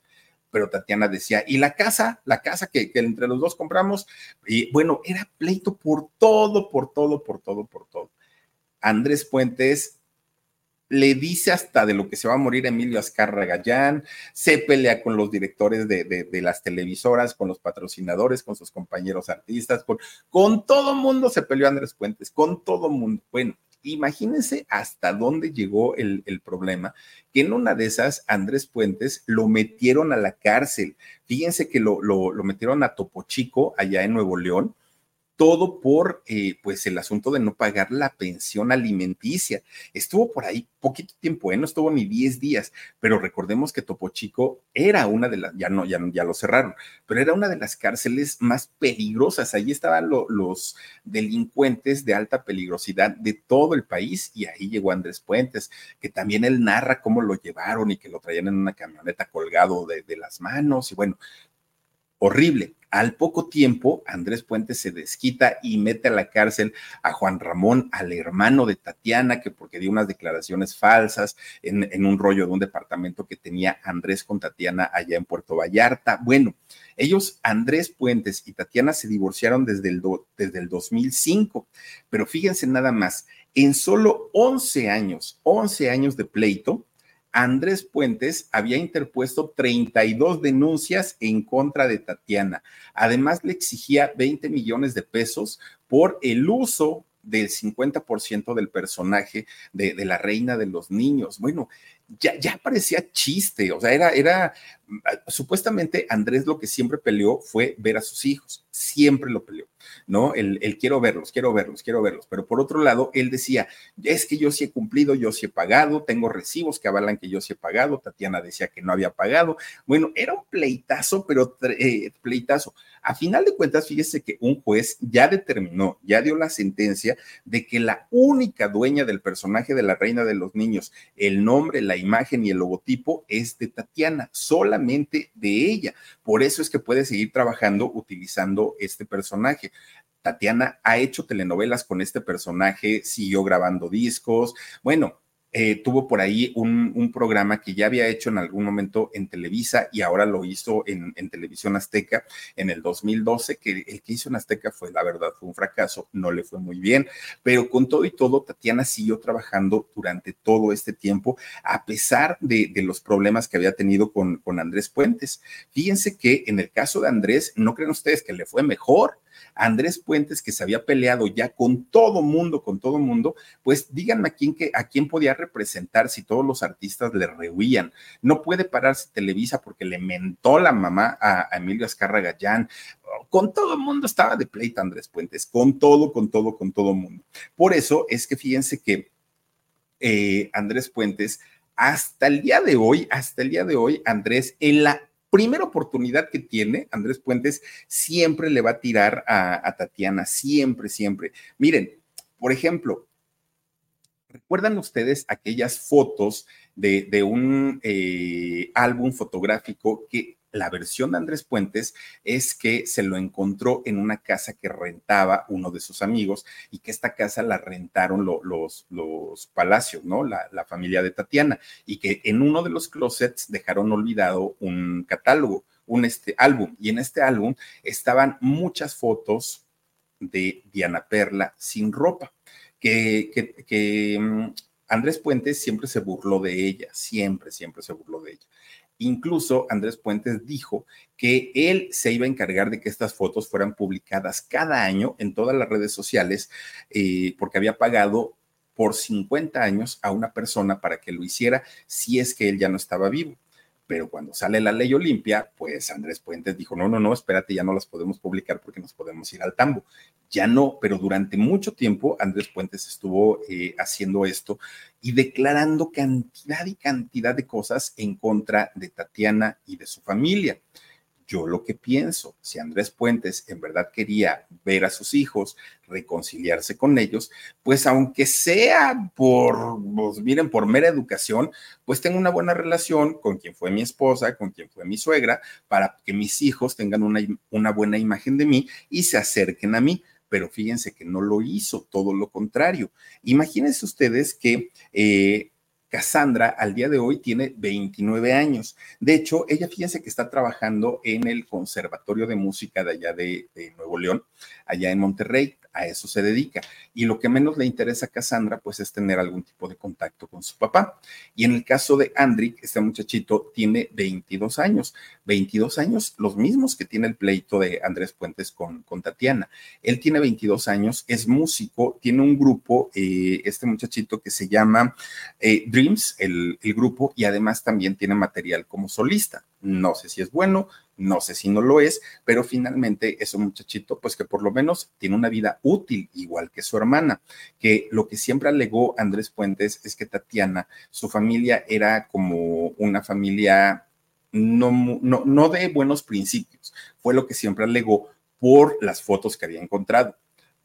pero Tatiana decía, y la casa, la casa que, que, entre los dos compramos, y bueno, era pleito por todo, por todo, por todo, por todo. Andrés Puentes le dice hasta de lo que se va a morir Emilio Azcarra Gallán, se pelea con los directores de, de, las televisoras, con los patrocinadores, con sus compañeros artistas, con, con todo mundo se peleó Andrés Puentes, con todo mundo. Bueno, imagínense hasta dónde llegó el, el, problema, que en una de esas Andrés Puentes lo metieron a la cárcel. Fíjense que lo, lo, lo metieron a Topo Chico, allá en Nuevo León, todo por eh, pues el asunto de no pagar la pensión alimenticia. Estuvo por ahí poquito tiempo, ¿eh? no estuvo ni 10 días, pero recordemos que Topo Chico era una de las, ya no, ya, ya lo cerraron, pero era una de las cárceles más peligrosas. Allí estaban los delincuentes de alta peligrosidad de todo el país y ahí llegó Andrés Puentes, que también él narra cómo lo llevaron y que lo traían en una camioneta colgado de, de las manos y bueno, horrible. Al poco tiempo, Andrés Puentes se desquita y mete a la cárcel a Juan Ramón, al hermano de Tatiana, que porque dio unas declaraciones falsas en, un rollo de un departamento que tenía Andrés con Tatiana allá en Puerto Vallarta. Bueno, ellos, Andrés Puentes y Tatiana, se divorciaron desde el, desde el 2005, pero fíjense nada más, en solo 11 años, 11 años de pleito, Andrés Puentes había interpuesto 32 denuncias en contra de Tatiana. Además, le exigía 20 millones de pesos por el uso del 50% del personaje de, la reina de los niños. Bueno, ya, ya parecía chiste, o sea, era, era, supuestamente Andrés lo que siempre peleó fue ver a sus hijos, siempre lo peleó, ¿no? El, el, quiero verlos, quiero verlos, quiero verlos, pero por otro lado, él decía, es que yo sí he cumplido, yo sí he pagado, tengo recibos que avalan que yo sí he pagado, Tatiana decía que no había pagado, bueno, era un pleitazo, pero eh, pleitazo. A final de cuentas, fíjese que un juez ya determinó, ya dio la sentencia de que la única dueña del personaje de la reina de los niños, el nombre, la imagen y el logotipo es de Tatiana, solamente de ella. Por eso es que puede seguir trabajando utilizando este personaje. Tatiana ha hecho telenovelas con este personaje, siguió grabando discos. Bueno, eh, tuvo por ahí un, programa que ya había hecho en algún momento en Televisa y ahora lo hizo en, Televisión Azteca en el 2012, que el que hizo en Azteca fue, la verdad, fue un fracaso, no le fue muy bien, pero con todo y todo, Tatiana siguió trabajando durante todo este tiempo, a pesar de, los problemas que había tenido con, con Andrés Puentes. Fíjense que en el caso de Andrés, no creen ustedes que le fue mejor, Andrés Puentes, que se había peleado ya con todo mundo, con todo mundo, pues díganme a quién, que, a quién podía representar si todos los artistas le rehuían. No puede pararse Televisa porque le mentó la mamá a, Emilio Azcarra Gallán. Con todo el mundo estaba de pleito Andrés Puentes, con todo, con todo, con todo mundo. Por eso es que fíjense que eh, Andrés Puentes, hasta el día de hoy, hasta el día de hoy, Andrés, en la primera oportunidad que tiene, Andrés Puentes siempre le va a tirar a, Tatiana, siempre, siempre. Miren, por ejemplo, ¿recuerdan ustedes aquellas fotos de, un eh, álbum fotográfico que la versión de Andrés Puentes es que se lo encontró en una casa que rentaba uno de sus amigos y que esta casa la rentaron los, los Palacios, ¿no? La, la, familia de Tatiana y que en uno de los closets dejaron olvidado un catálogo, un este, álbum y en este álbum estaban muchas fotos de Diana Perla sin ropa, que, que, mm, Andrés Puentes siempre se burló de ella, siempre, siempre se burló de ella. Incluso Andrés Puentes dijo que él se iba a encargar de que estas fotos fueran publicadas cada año en todas las redes sociales, eh, porque había pagado por 50 años a una persona para que lo hiciera si es que él ya no estaba vivo. Pero cuando sale la ley Olimpia, pues Andrés Puentes dijo, no, no, no, espérate, ya no las podemos publicar porque nos podemos ir al tambo. Ya no, pero durante mucho tiempo Andrés Puentes estuvo eh, haciendo esto y declarando cantidad y cantidad de cosas en contra de Tatiana y de su familia. Yo lo que pienso, si Andrés Puentes en verdad quería ver a sus hijos, reconciliarse con ellos, pues aunque sea por, pues miren, por mera educación, pues tengo una buena relación con quien fue mi esposa, con quien fue mi suegra, para que mis hijos tengan una, buena imagen de mí y se acerquen a mí pero fíjense que no lo hizo, todo lo contrario. Imagínense ustedes que eh, Cassandra al día de hoy tiene 29 años. De hecho, ella fíjense que está trabajando en el Conservatorio de Música de allá de, Nuevo León, allá en Monterrey. A eso se dedica. Y lo que menos le interesa a Cassandra, pues es tener algún tipo de contacto con su papá. Y en el caso de Andrick, este muchachito tiene 22 años. 22 años, los mismos que tiene el pleito de Andrés Puentes con, con Tatiana. Él tiene 22 años, es músico, tiene un grupo, eh, este muchachito que se llama eh, Dreams, el, grupo, y además también tiene material como solista. No sé si es bueno, no sé si no lo es, pero finalmente es un muchachito, pues que por lo menos tiene una vida útil, igual que su hermana, que lo que siempre alegó Andrés Puentes es que Tatiana, su familia era como una familia no, no, no de buenos principios, fue lo que siempre alegó por las fotos que había encontrado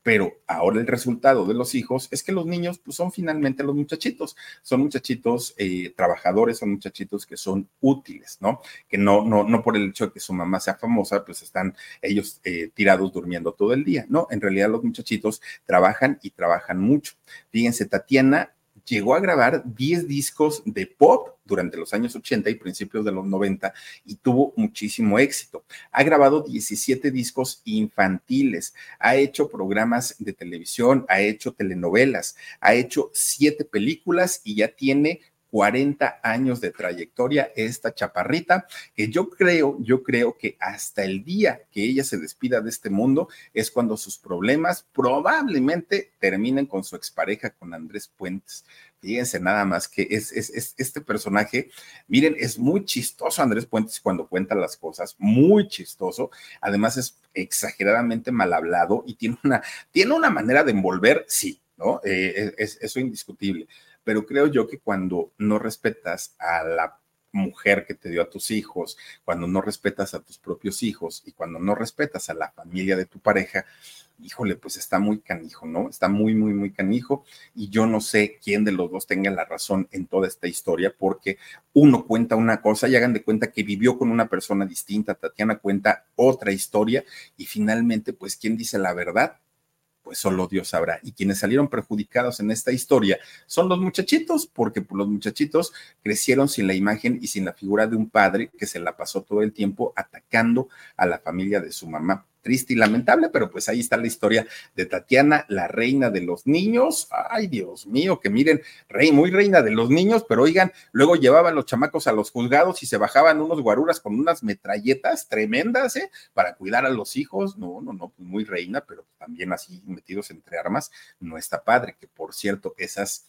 pero ahora el resultado de los hijos es que los niños pues, son finalmente los muchachitos, son muchachitos eh, trabajadores, son muchachitos que son útiles, ¿no? Que no, no, no por el hecho de que su mamá sea famosa, pues están ellos eh, tirados durmiendo todo el día, ¿no? En realidad los muchachitos trabajan y trabajan mucho. Fíjense, Tatiana llegó a grabar 10 discos de pop durante los años 80 y principios de los 90 y tuvo muchísimo éxito. Ha grabado 17 discos infantiles, ha hecho programas de televisión, ha hecho telenovelas, ha hecho 7 películas y ya tiene 40 años de trayectoria esta chaparrita, que yo creo, yo creo que hasta el día que ella se despida de este mundo es cuando sus problemas probablemente terminen con su expareja, con Andrés Puentes. Fíjense nada más que es, es, este personaje, miren, es muy chistoso Andrés Puentes cuando cuenta las cosas, muy chistoso. Además es exageradamente mal hablado y tiene una, tiene una manera de envolver, sí, ¿no? Eh, es, eso indiscutible pero creo yo que cuando no respetas a la mujer que te dio a tus hijos, cuando no respetas a tus propios hijos y cuando no respetas a la familia de tu pareja, híjole, pues está muy canijo, ¿no? Está muy, muy, muy canijo y yo no sé quién de los dos tenga la razón en toda esta historia porque uno cuenta una cosa y hagan de cuenta que vivió con una persona distinta, Tatiana cuenta otra historia y finalmente, pues, ¿quién dice la verdad? Pues solo Dios sabrá. Y quienes salieron perjudicados en esta historia son los muchachitos, porque los muchachitos crecieron sin la imagen y sin la figura de un padre que se la pasó todo el tiempo atacando a la familia de su mamá triste y lamentable, pero pues ahí está la historia de Tatiana, la reina de los niños. Ay, Dios mío, que miren, rey, muy reina de los niños, pero oigan, luego llevaban los chamacos a los juzgados y se bajaban unos guaruras con unas metralletas tremendas, ¿eh? Para cuidar a los hijos. No, no, no, pues muy reina, pero también así metidos entre armas, no está padre, que por cierto, esas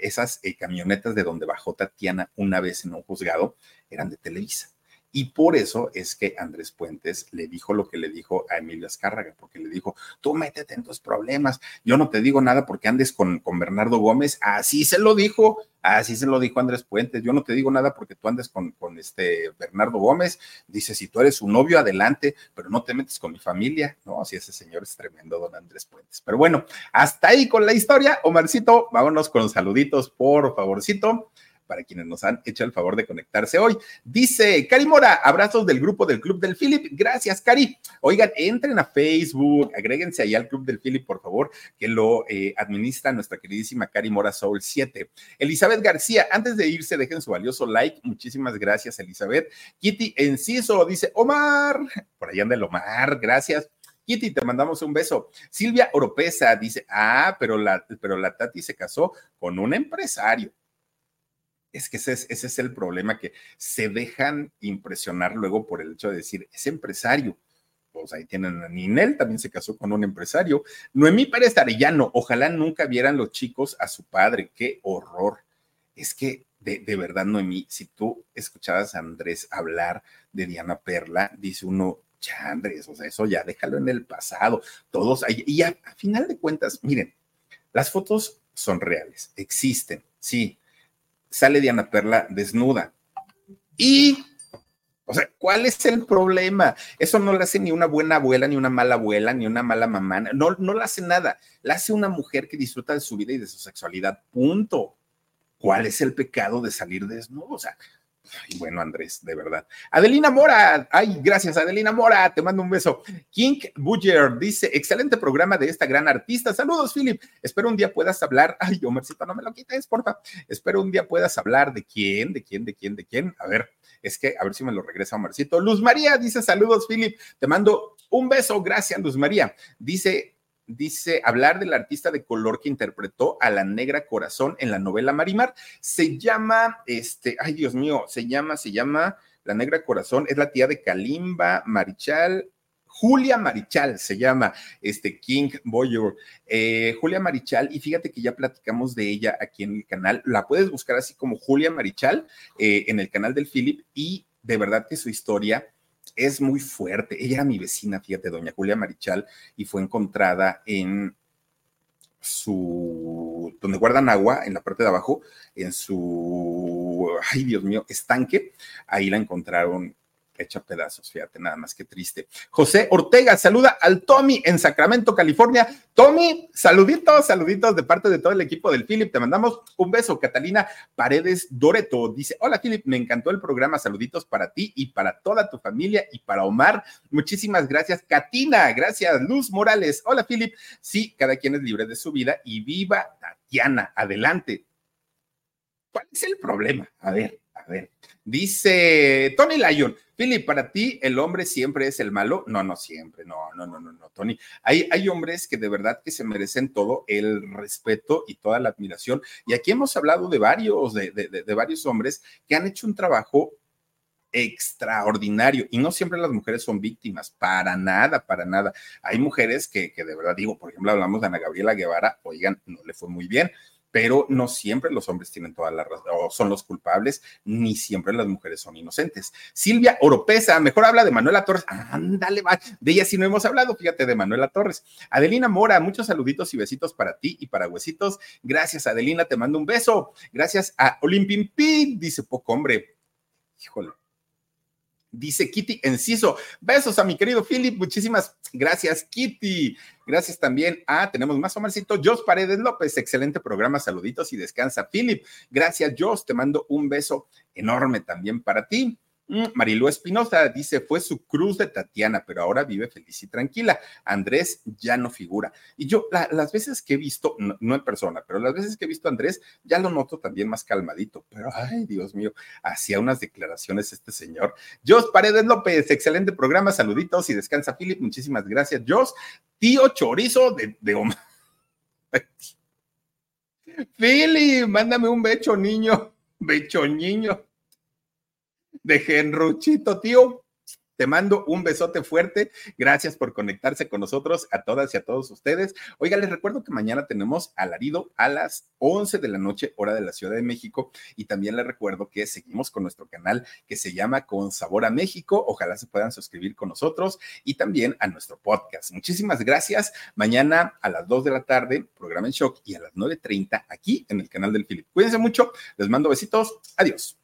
esas eh, camionetas de donde bajó Tatiana una vez en un juzgado eran de Televisa y por eso es que Andrés Puentes le dijo lo que le dijo a Emilio Azcárraga, porque le dijo, tú métete en tus problemas, yo no te digo nada porque andes con, con Bernardo Gómez, así se lo dijo, así se lo dijo Andrés Puentes, yo no te digo nada porque tú andes con, con este Bernardo Gómez, dice, si tú eres su novio, adelante, pero no te metes con mi familia, no, así ese señor es tremendo, don Andrés Puentes. Pero bueno, hasta ahí con la historia, Omarcito, vámonos con saluditos, por favorcito para quienes nos han hecho el favor de conectarse hoy. Dice Cari Mora, abrazos del grupo del Club del Philip. Gracias, Cari. Oigan, entren a Facebook, agréguense ahí al Club del Philip, por favor, que lo eh, administra nuestra queridísima Cari Mora Soul 7. Elizabeth García, antes de irse, dejen su valioso like. Muchísimas gracias, Elizabeth. Kitty Enciso dice, Omar, por ahí anda el Omar, gracias. Kitty, te mandamos un beso. Silvia Oropesa dice, ah, pero la, pero la Tati se casó con un empresario. Es que ese es, el problema, que se dejan impresionar luego por el hecho de decir, es empresario. Pues ahí tienen a Ninel, también se casó con un empresario. Noemí Pérez Arellano, ojalá nunca vieran los chicos a su padre, qué horror. Es que de, de, verdad, Noemí, si tú escuchabas a Andrés hablar de Diana Perla, dice uno, ya Andrés, o sea, eso ya déjalo en el pasado, todos, y a final de cuentas, miren, las fotos son reales, existen, sí, sale Diana Perla desnuda. Y, o sea, ¿cuál es el problema? Eso no lo hace ni una buena abuela, ni una mala abuela, ni una mala mamá. No, no lo hace nada. La hace una mujer que disfruta de su vida y de su sexualidad. Punto. ¿Cuál es el pecado de salir desnudo? O sea, Ay, bueno, Andrés, de verdad. Adelina Mora, ay, gracias, Adelina Mora, te mando un beso. King Budger dice: excelente programa de esta gran artista. Saludos, Philip. Espero un día puedas hablar. Ay, Omercito, no me lo quites, porfa. Espero un día puedas hablar de quién, de quién, de quién, de quién. A ver, es que a ver si me lo regresa Omercito. Luz María dice: Saludos, Philip. Te mando un beso. Gracias, Luz María. Dice dice hablar del artista de color que interpretó a la negra corazón en la novela Marimar. Se llama, este, ay Dios mío, se llama, se llama La negra corazón, es la tía de Kalimba, Marichal. Julia Marichal se llama este King Boyer. Eh, Julia Marichal, y fíjate que ya platicamos de ella aquí en el canal. La puedes buscar así como Julia Marichal eh, en el canal del Philip, y de verdad que su historia es muy fuerte. Ella era mi vecina, fíjate, doña Julia Marichal, y fue encontrada en su, donde guardan agua, en la parte de abajo, en su, ay Dios mío, estanque, ahí la encontraron hecha pedazos, fíjate, nada más que triste. José Ortega saluda al Tommy en Sacramento, California. Tommy, saluditos, saluditos de parte de todo el equipo del Philip. Te mandamos un beso. Catalina Paredes Doreto dice: Hola, Philip, me encantó el programa. Saluditos para ti y para toda tu familia y para Omar. Muchísimas gracias, Katina. Gracias, Luz Morales. Hola, Philip. Sí, cada quien es libre de su vida y viva Tatiana. Adelante. ¿Cuál es el problema? A ver, a ver. Dice Tony Lyon, Philip, para ti el hombre siempre es el malo. No, no siempre, no, no, no, no, no, Tony. Hay, hay hombres que de verdad que se merecen todo el respeto y toda la admiración. Y aquí hemos hablado de varios, de, de, varios hombres que han hecho un trabajo extraordinario y no siempre las mujeres son víctimas, para nada, para nada. Hay mujeres que, que de verdad digo, por ejemplo, hablamos de Ana Gabriela Guevara, oigan, no le fue muy bien, pero no siempre los hombres tienen toda la razón o son los culpables, ni siempre las mujeres son inocentes. Silvia Oropesa, mejor habla de Manuela Torres. Ándale, va. De ella sí no hemos hablado, fíjate, de Manuela Torres. Adelina Mora, muchos saluditos y besitos para ti y para Huesitos. Gracias, Adelina, te mando un beso. Gracias a Olimpimpín, dice poco hombre. Híjole, Dice Kitty Enciso. Besos a mi querido Philip. Muchísimas gracias, Kitty. Gracias también a, tenemos más Omarcito, Jos Paredes López. Excelente programa. Saluditos y descansa, Philip. Gracias, Jos. Te mando un beso enorme también para ti. Mm, Marilu Espinosa dice, fue su cruz de Tatiana, pero ahora vive feliz y tranquila. Andrés ya no figura. Y yo, las veces que he visto, no, en persona, pero las veces que he visto a Andrés, ya lo noto también más calmadito. Pero, ay, Dios mío, hacía unas declaraciones este señor. Jos Paredes López, excelente programa, saluditos y descansa, Philip. Muchísimas gracias, Jos. Tío Chorizo de, de Omar. Philip, mándame un becho, niño. Becho, niño de Genruchito, tío. Te mando un besote fuerte. Gracias por conectarse con nosotros, a todas y a todos ustedes. Oiga, les recuerdo que mañana tenemos alarido a las 11 de la noche, hora de la Ciudad de México. Y también les recuerdo que seguimos con nuestro canal que se llama Con Sabor a México. Ojalá se puedan suscribir con nosotros y también a nuestro podcast. Muchísimas gracias. Mañana a las 2 de la tarde, programa en shock y a las 9.30 aquí en el canal del Philip. Cuídense mucho. Les mando besitos. Adiós.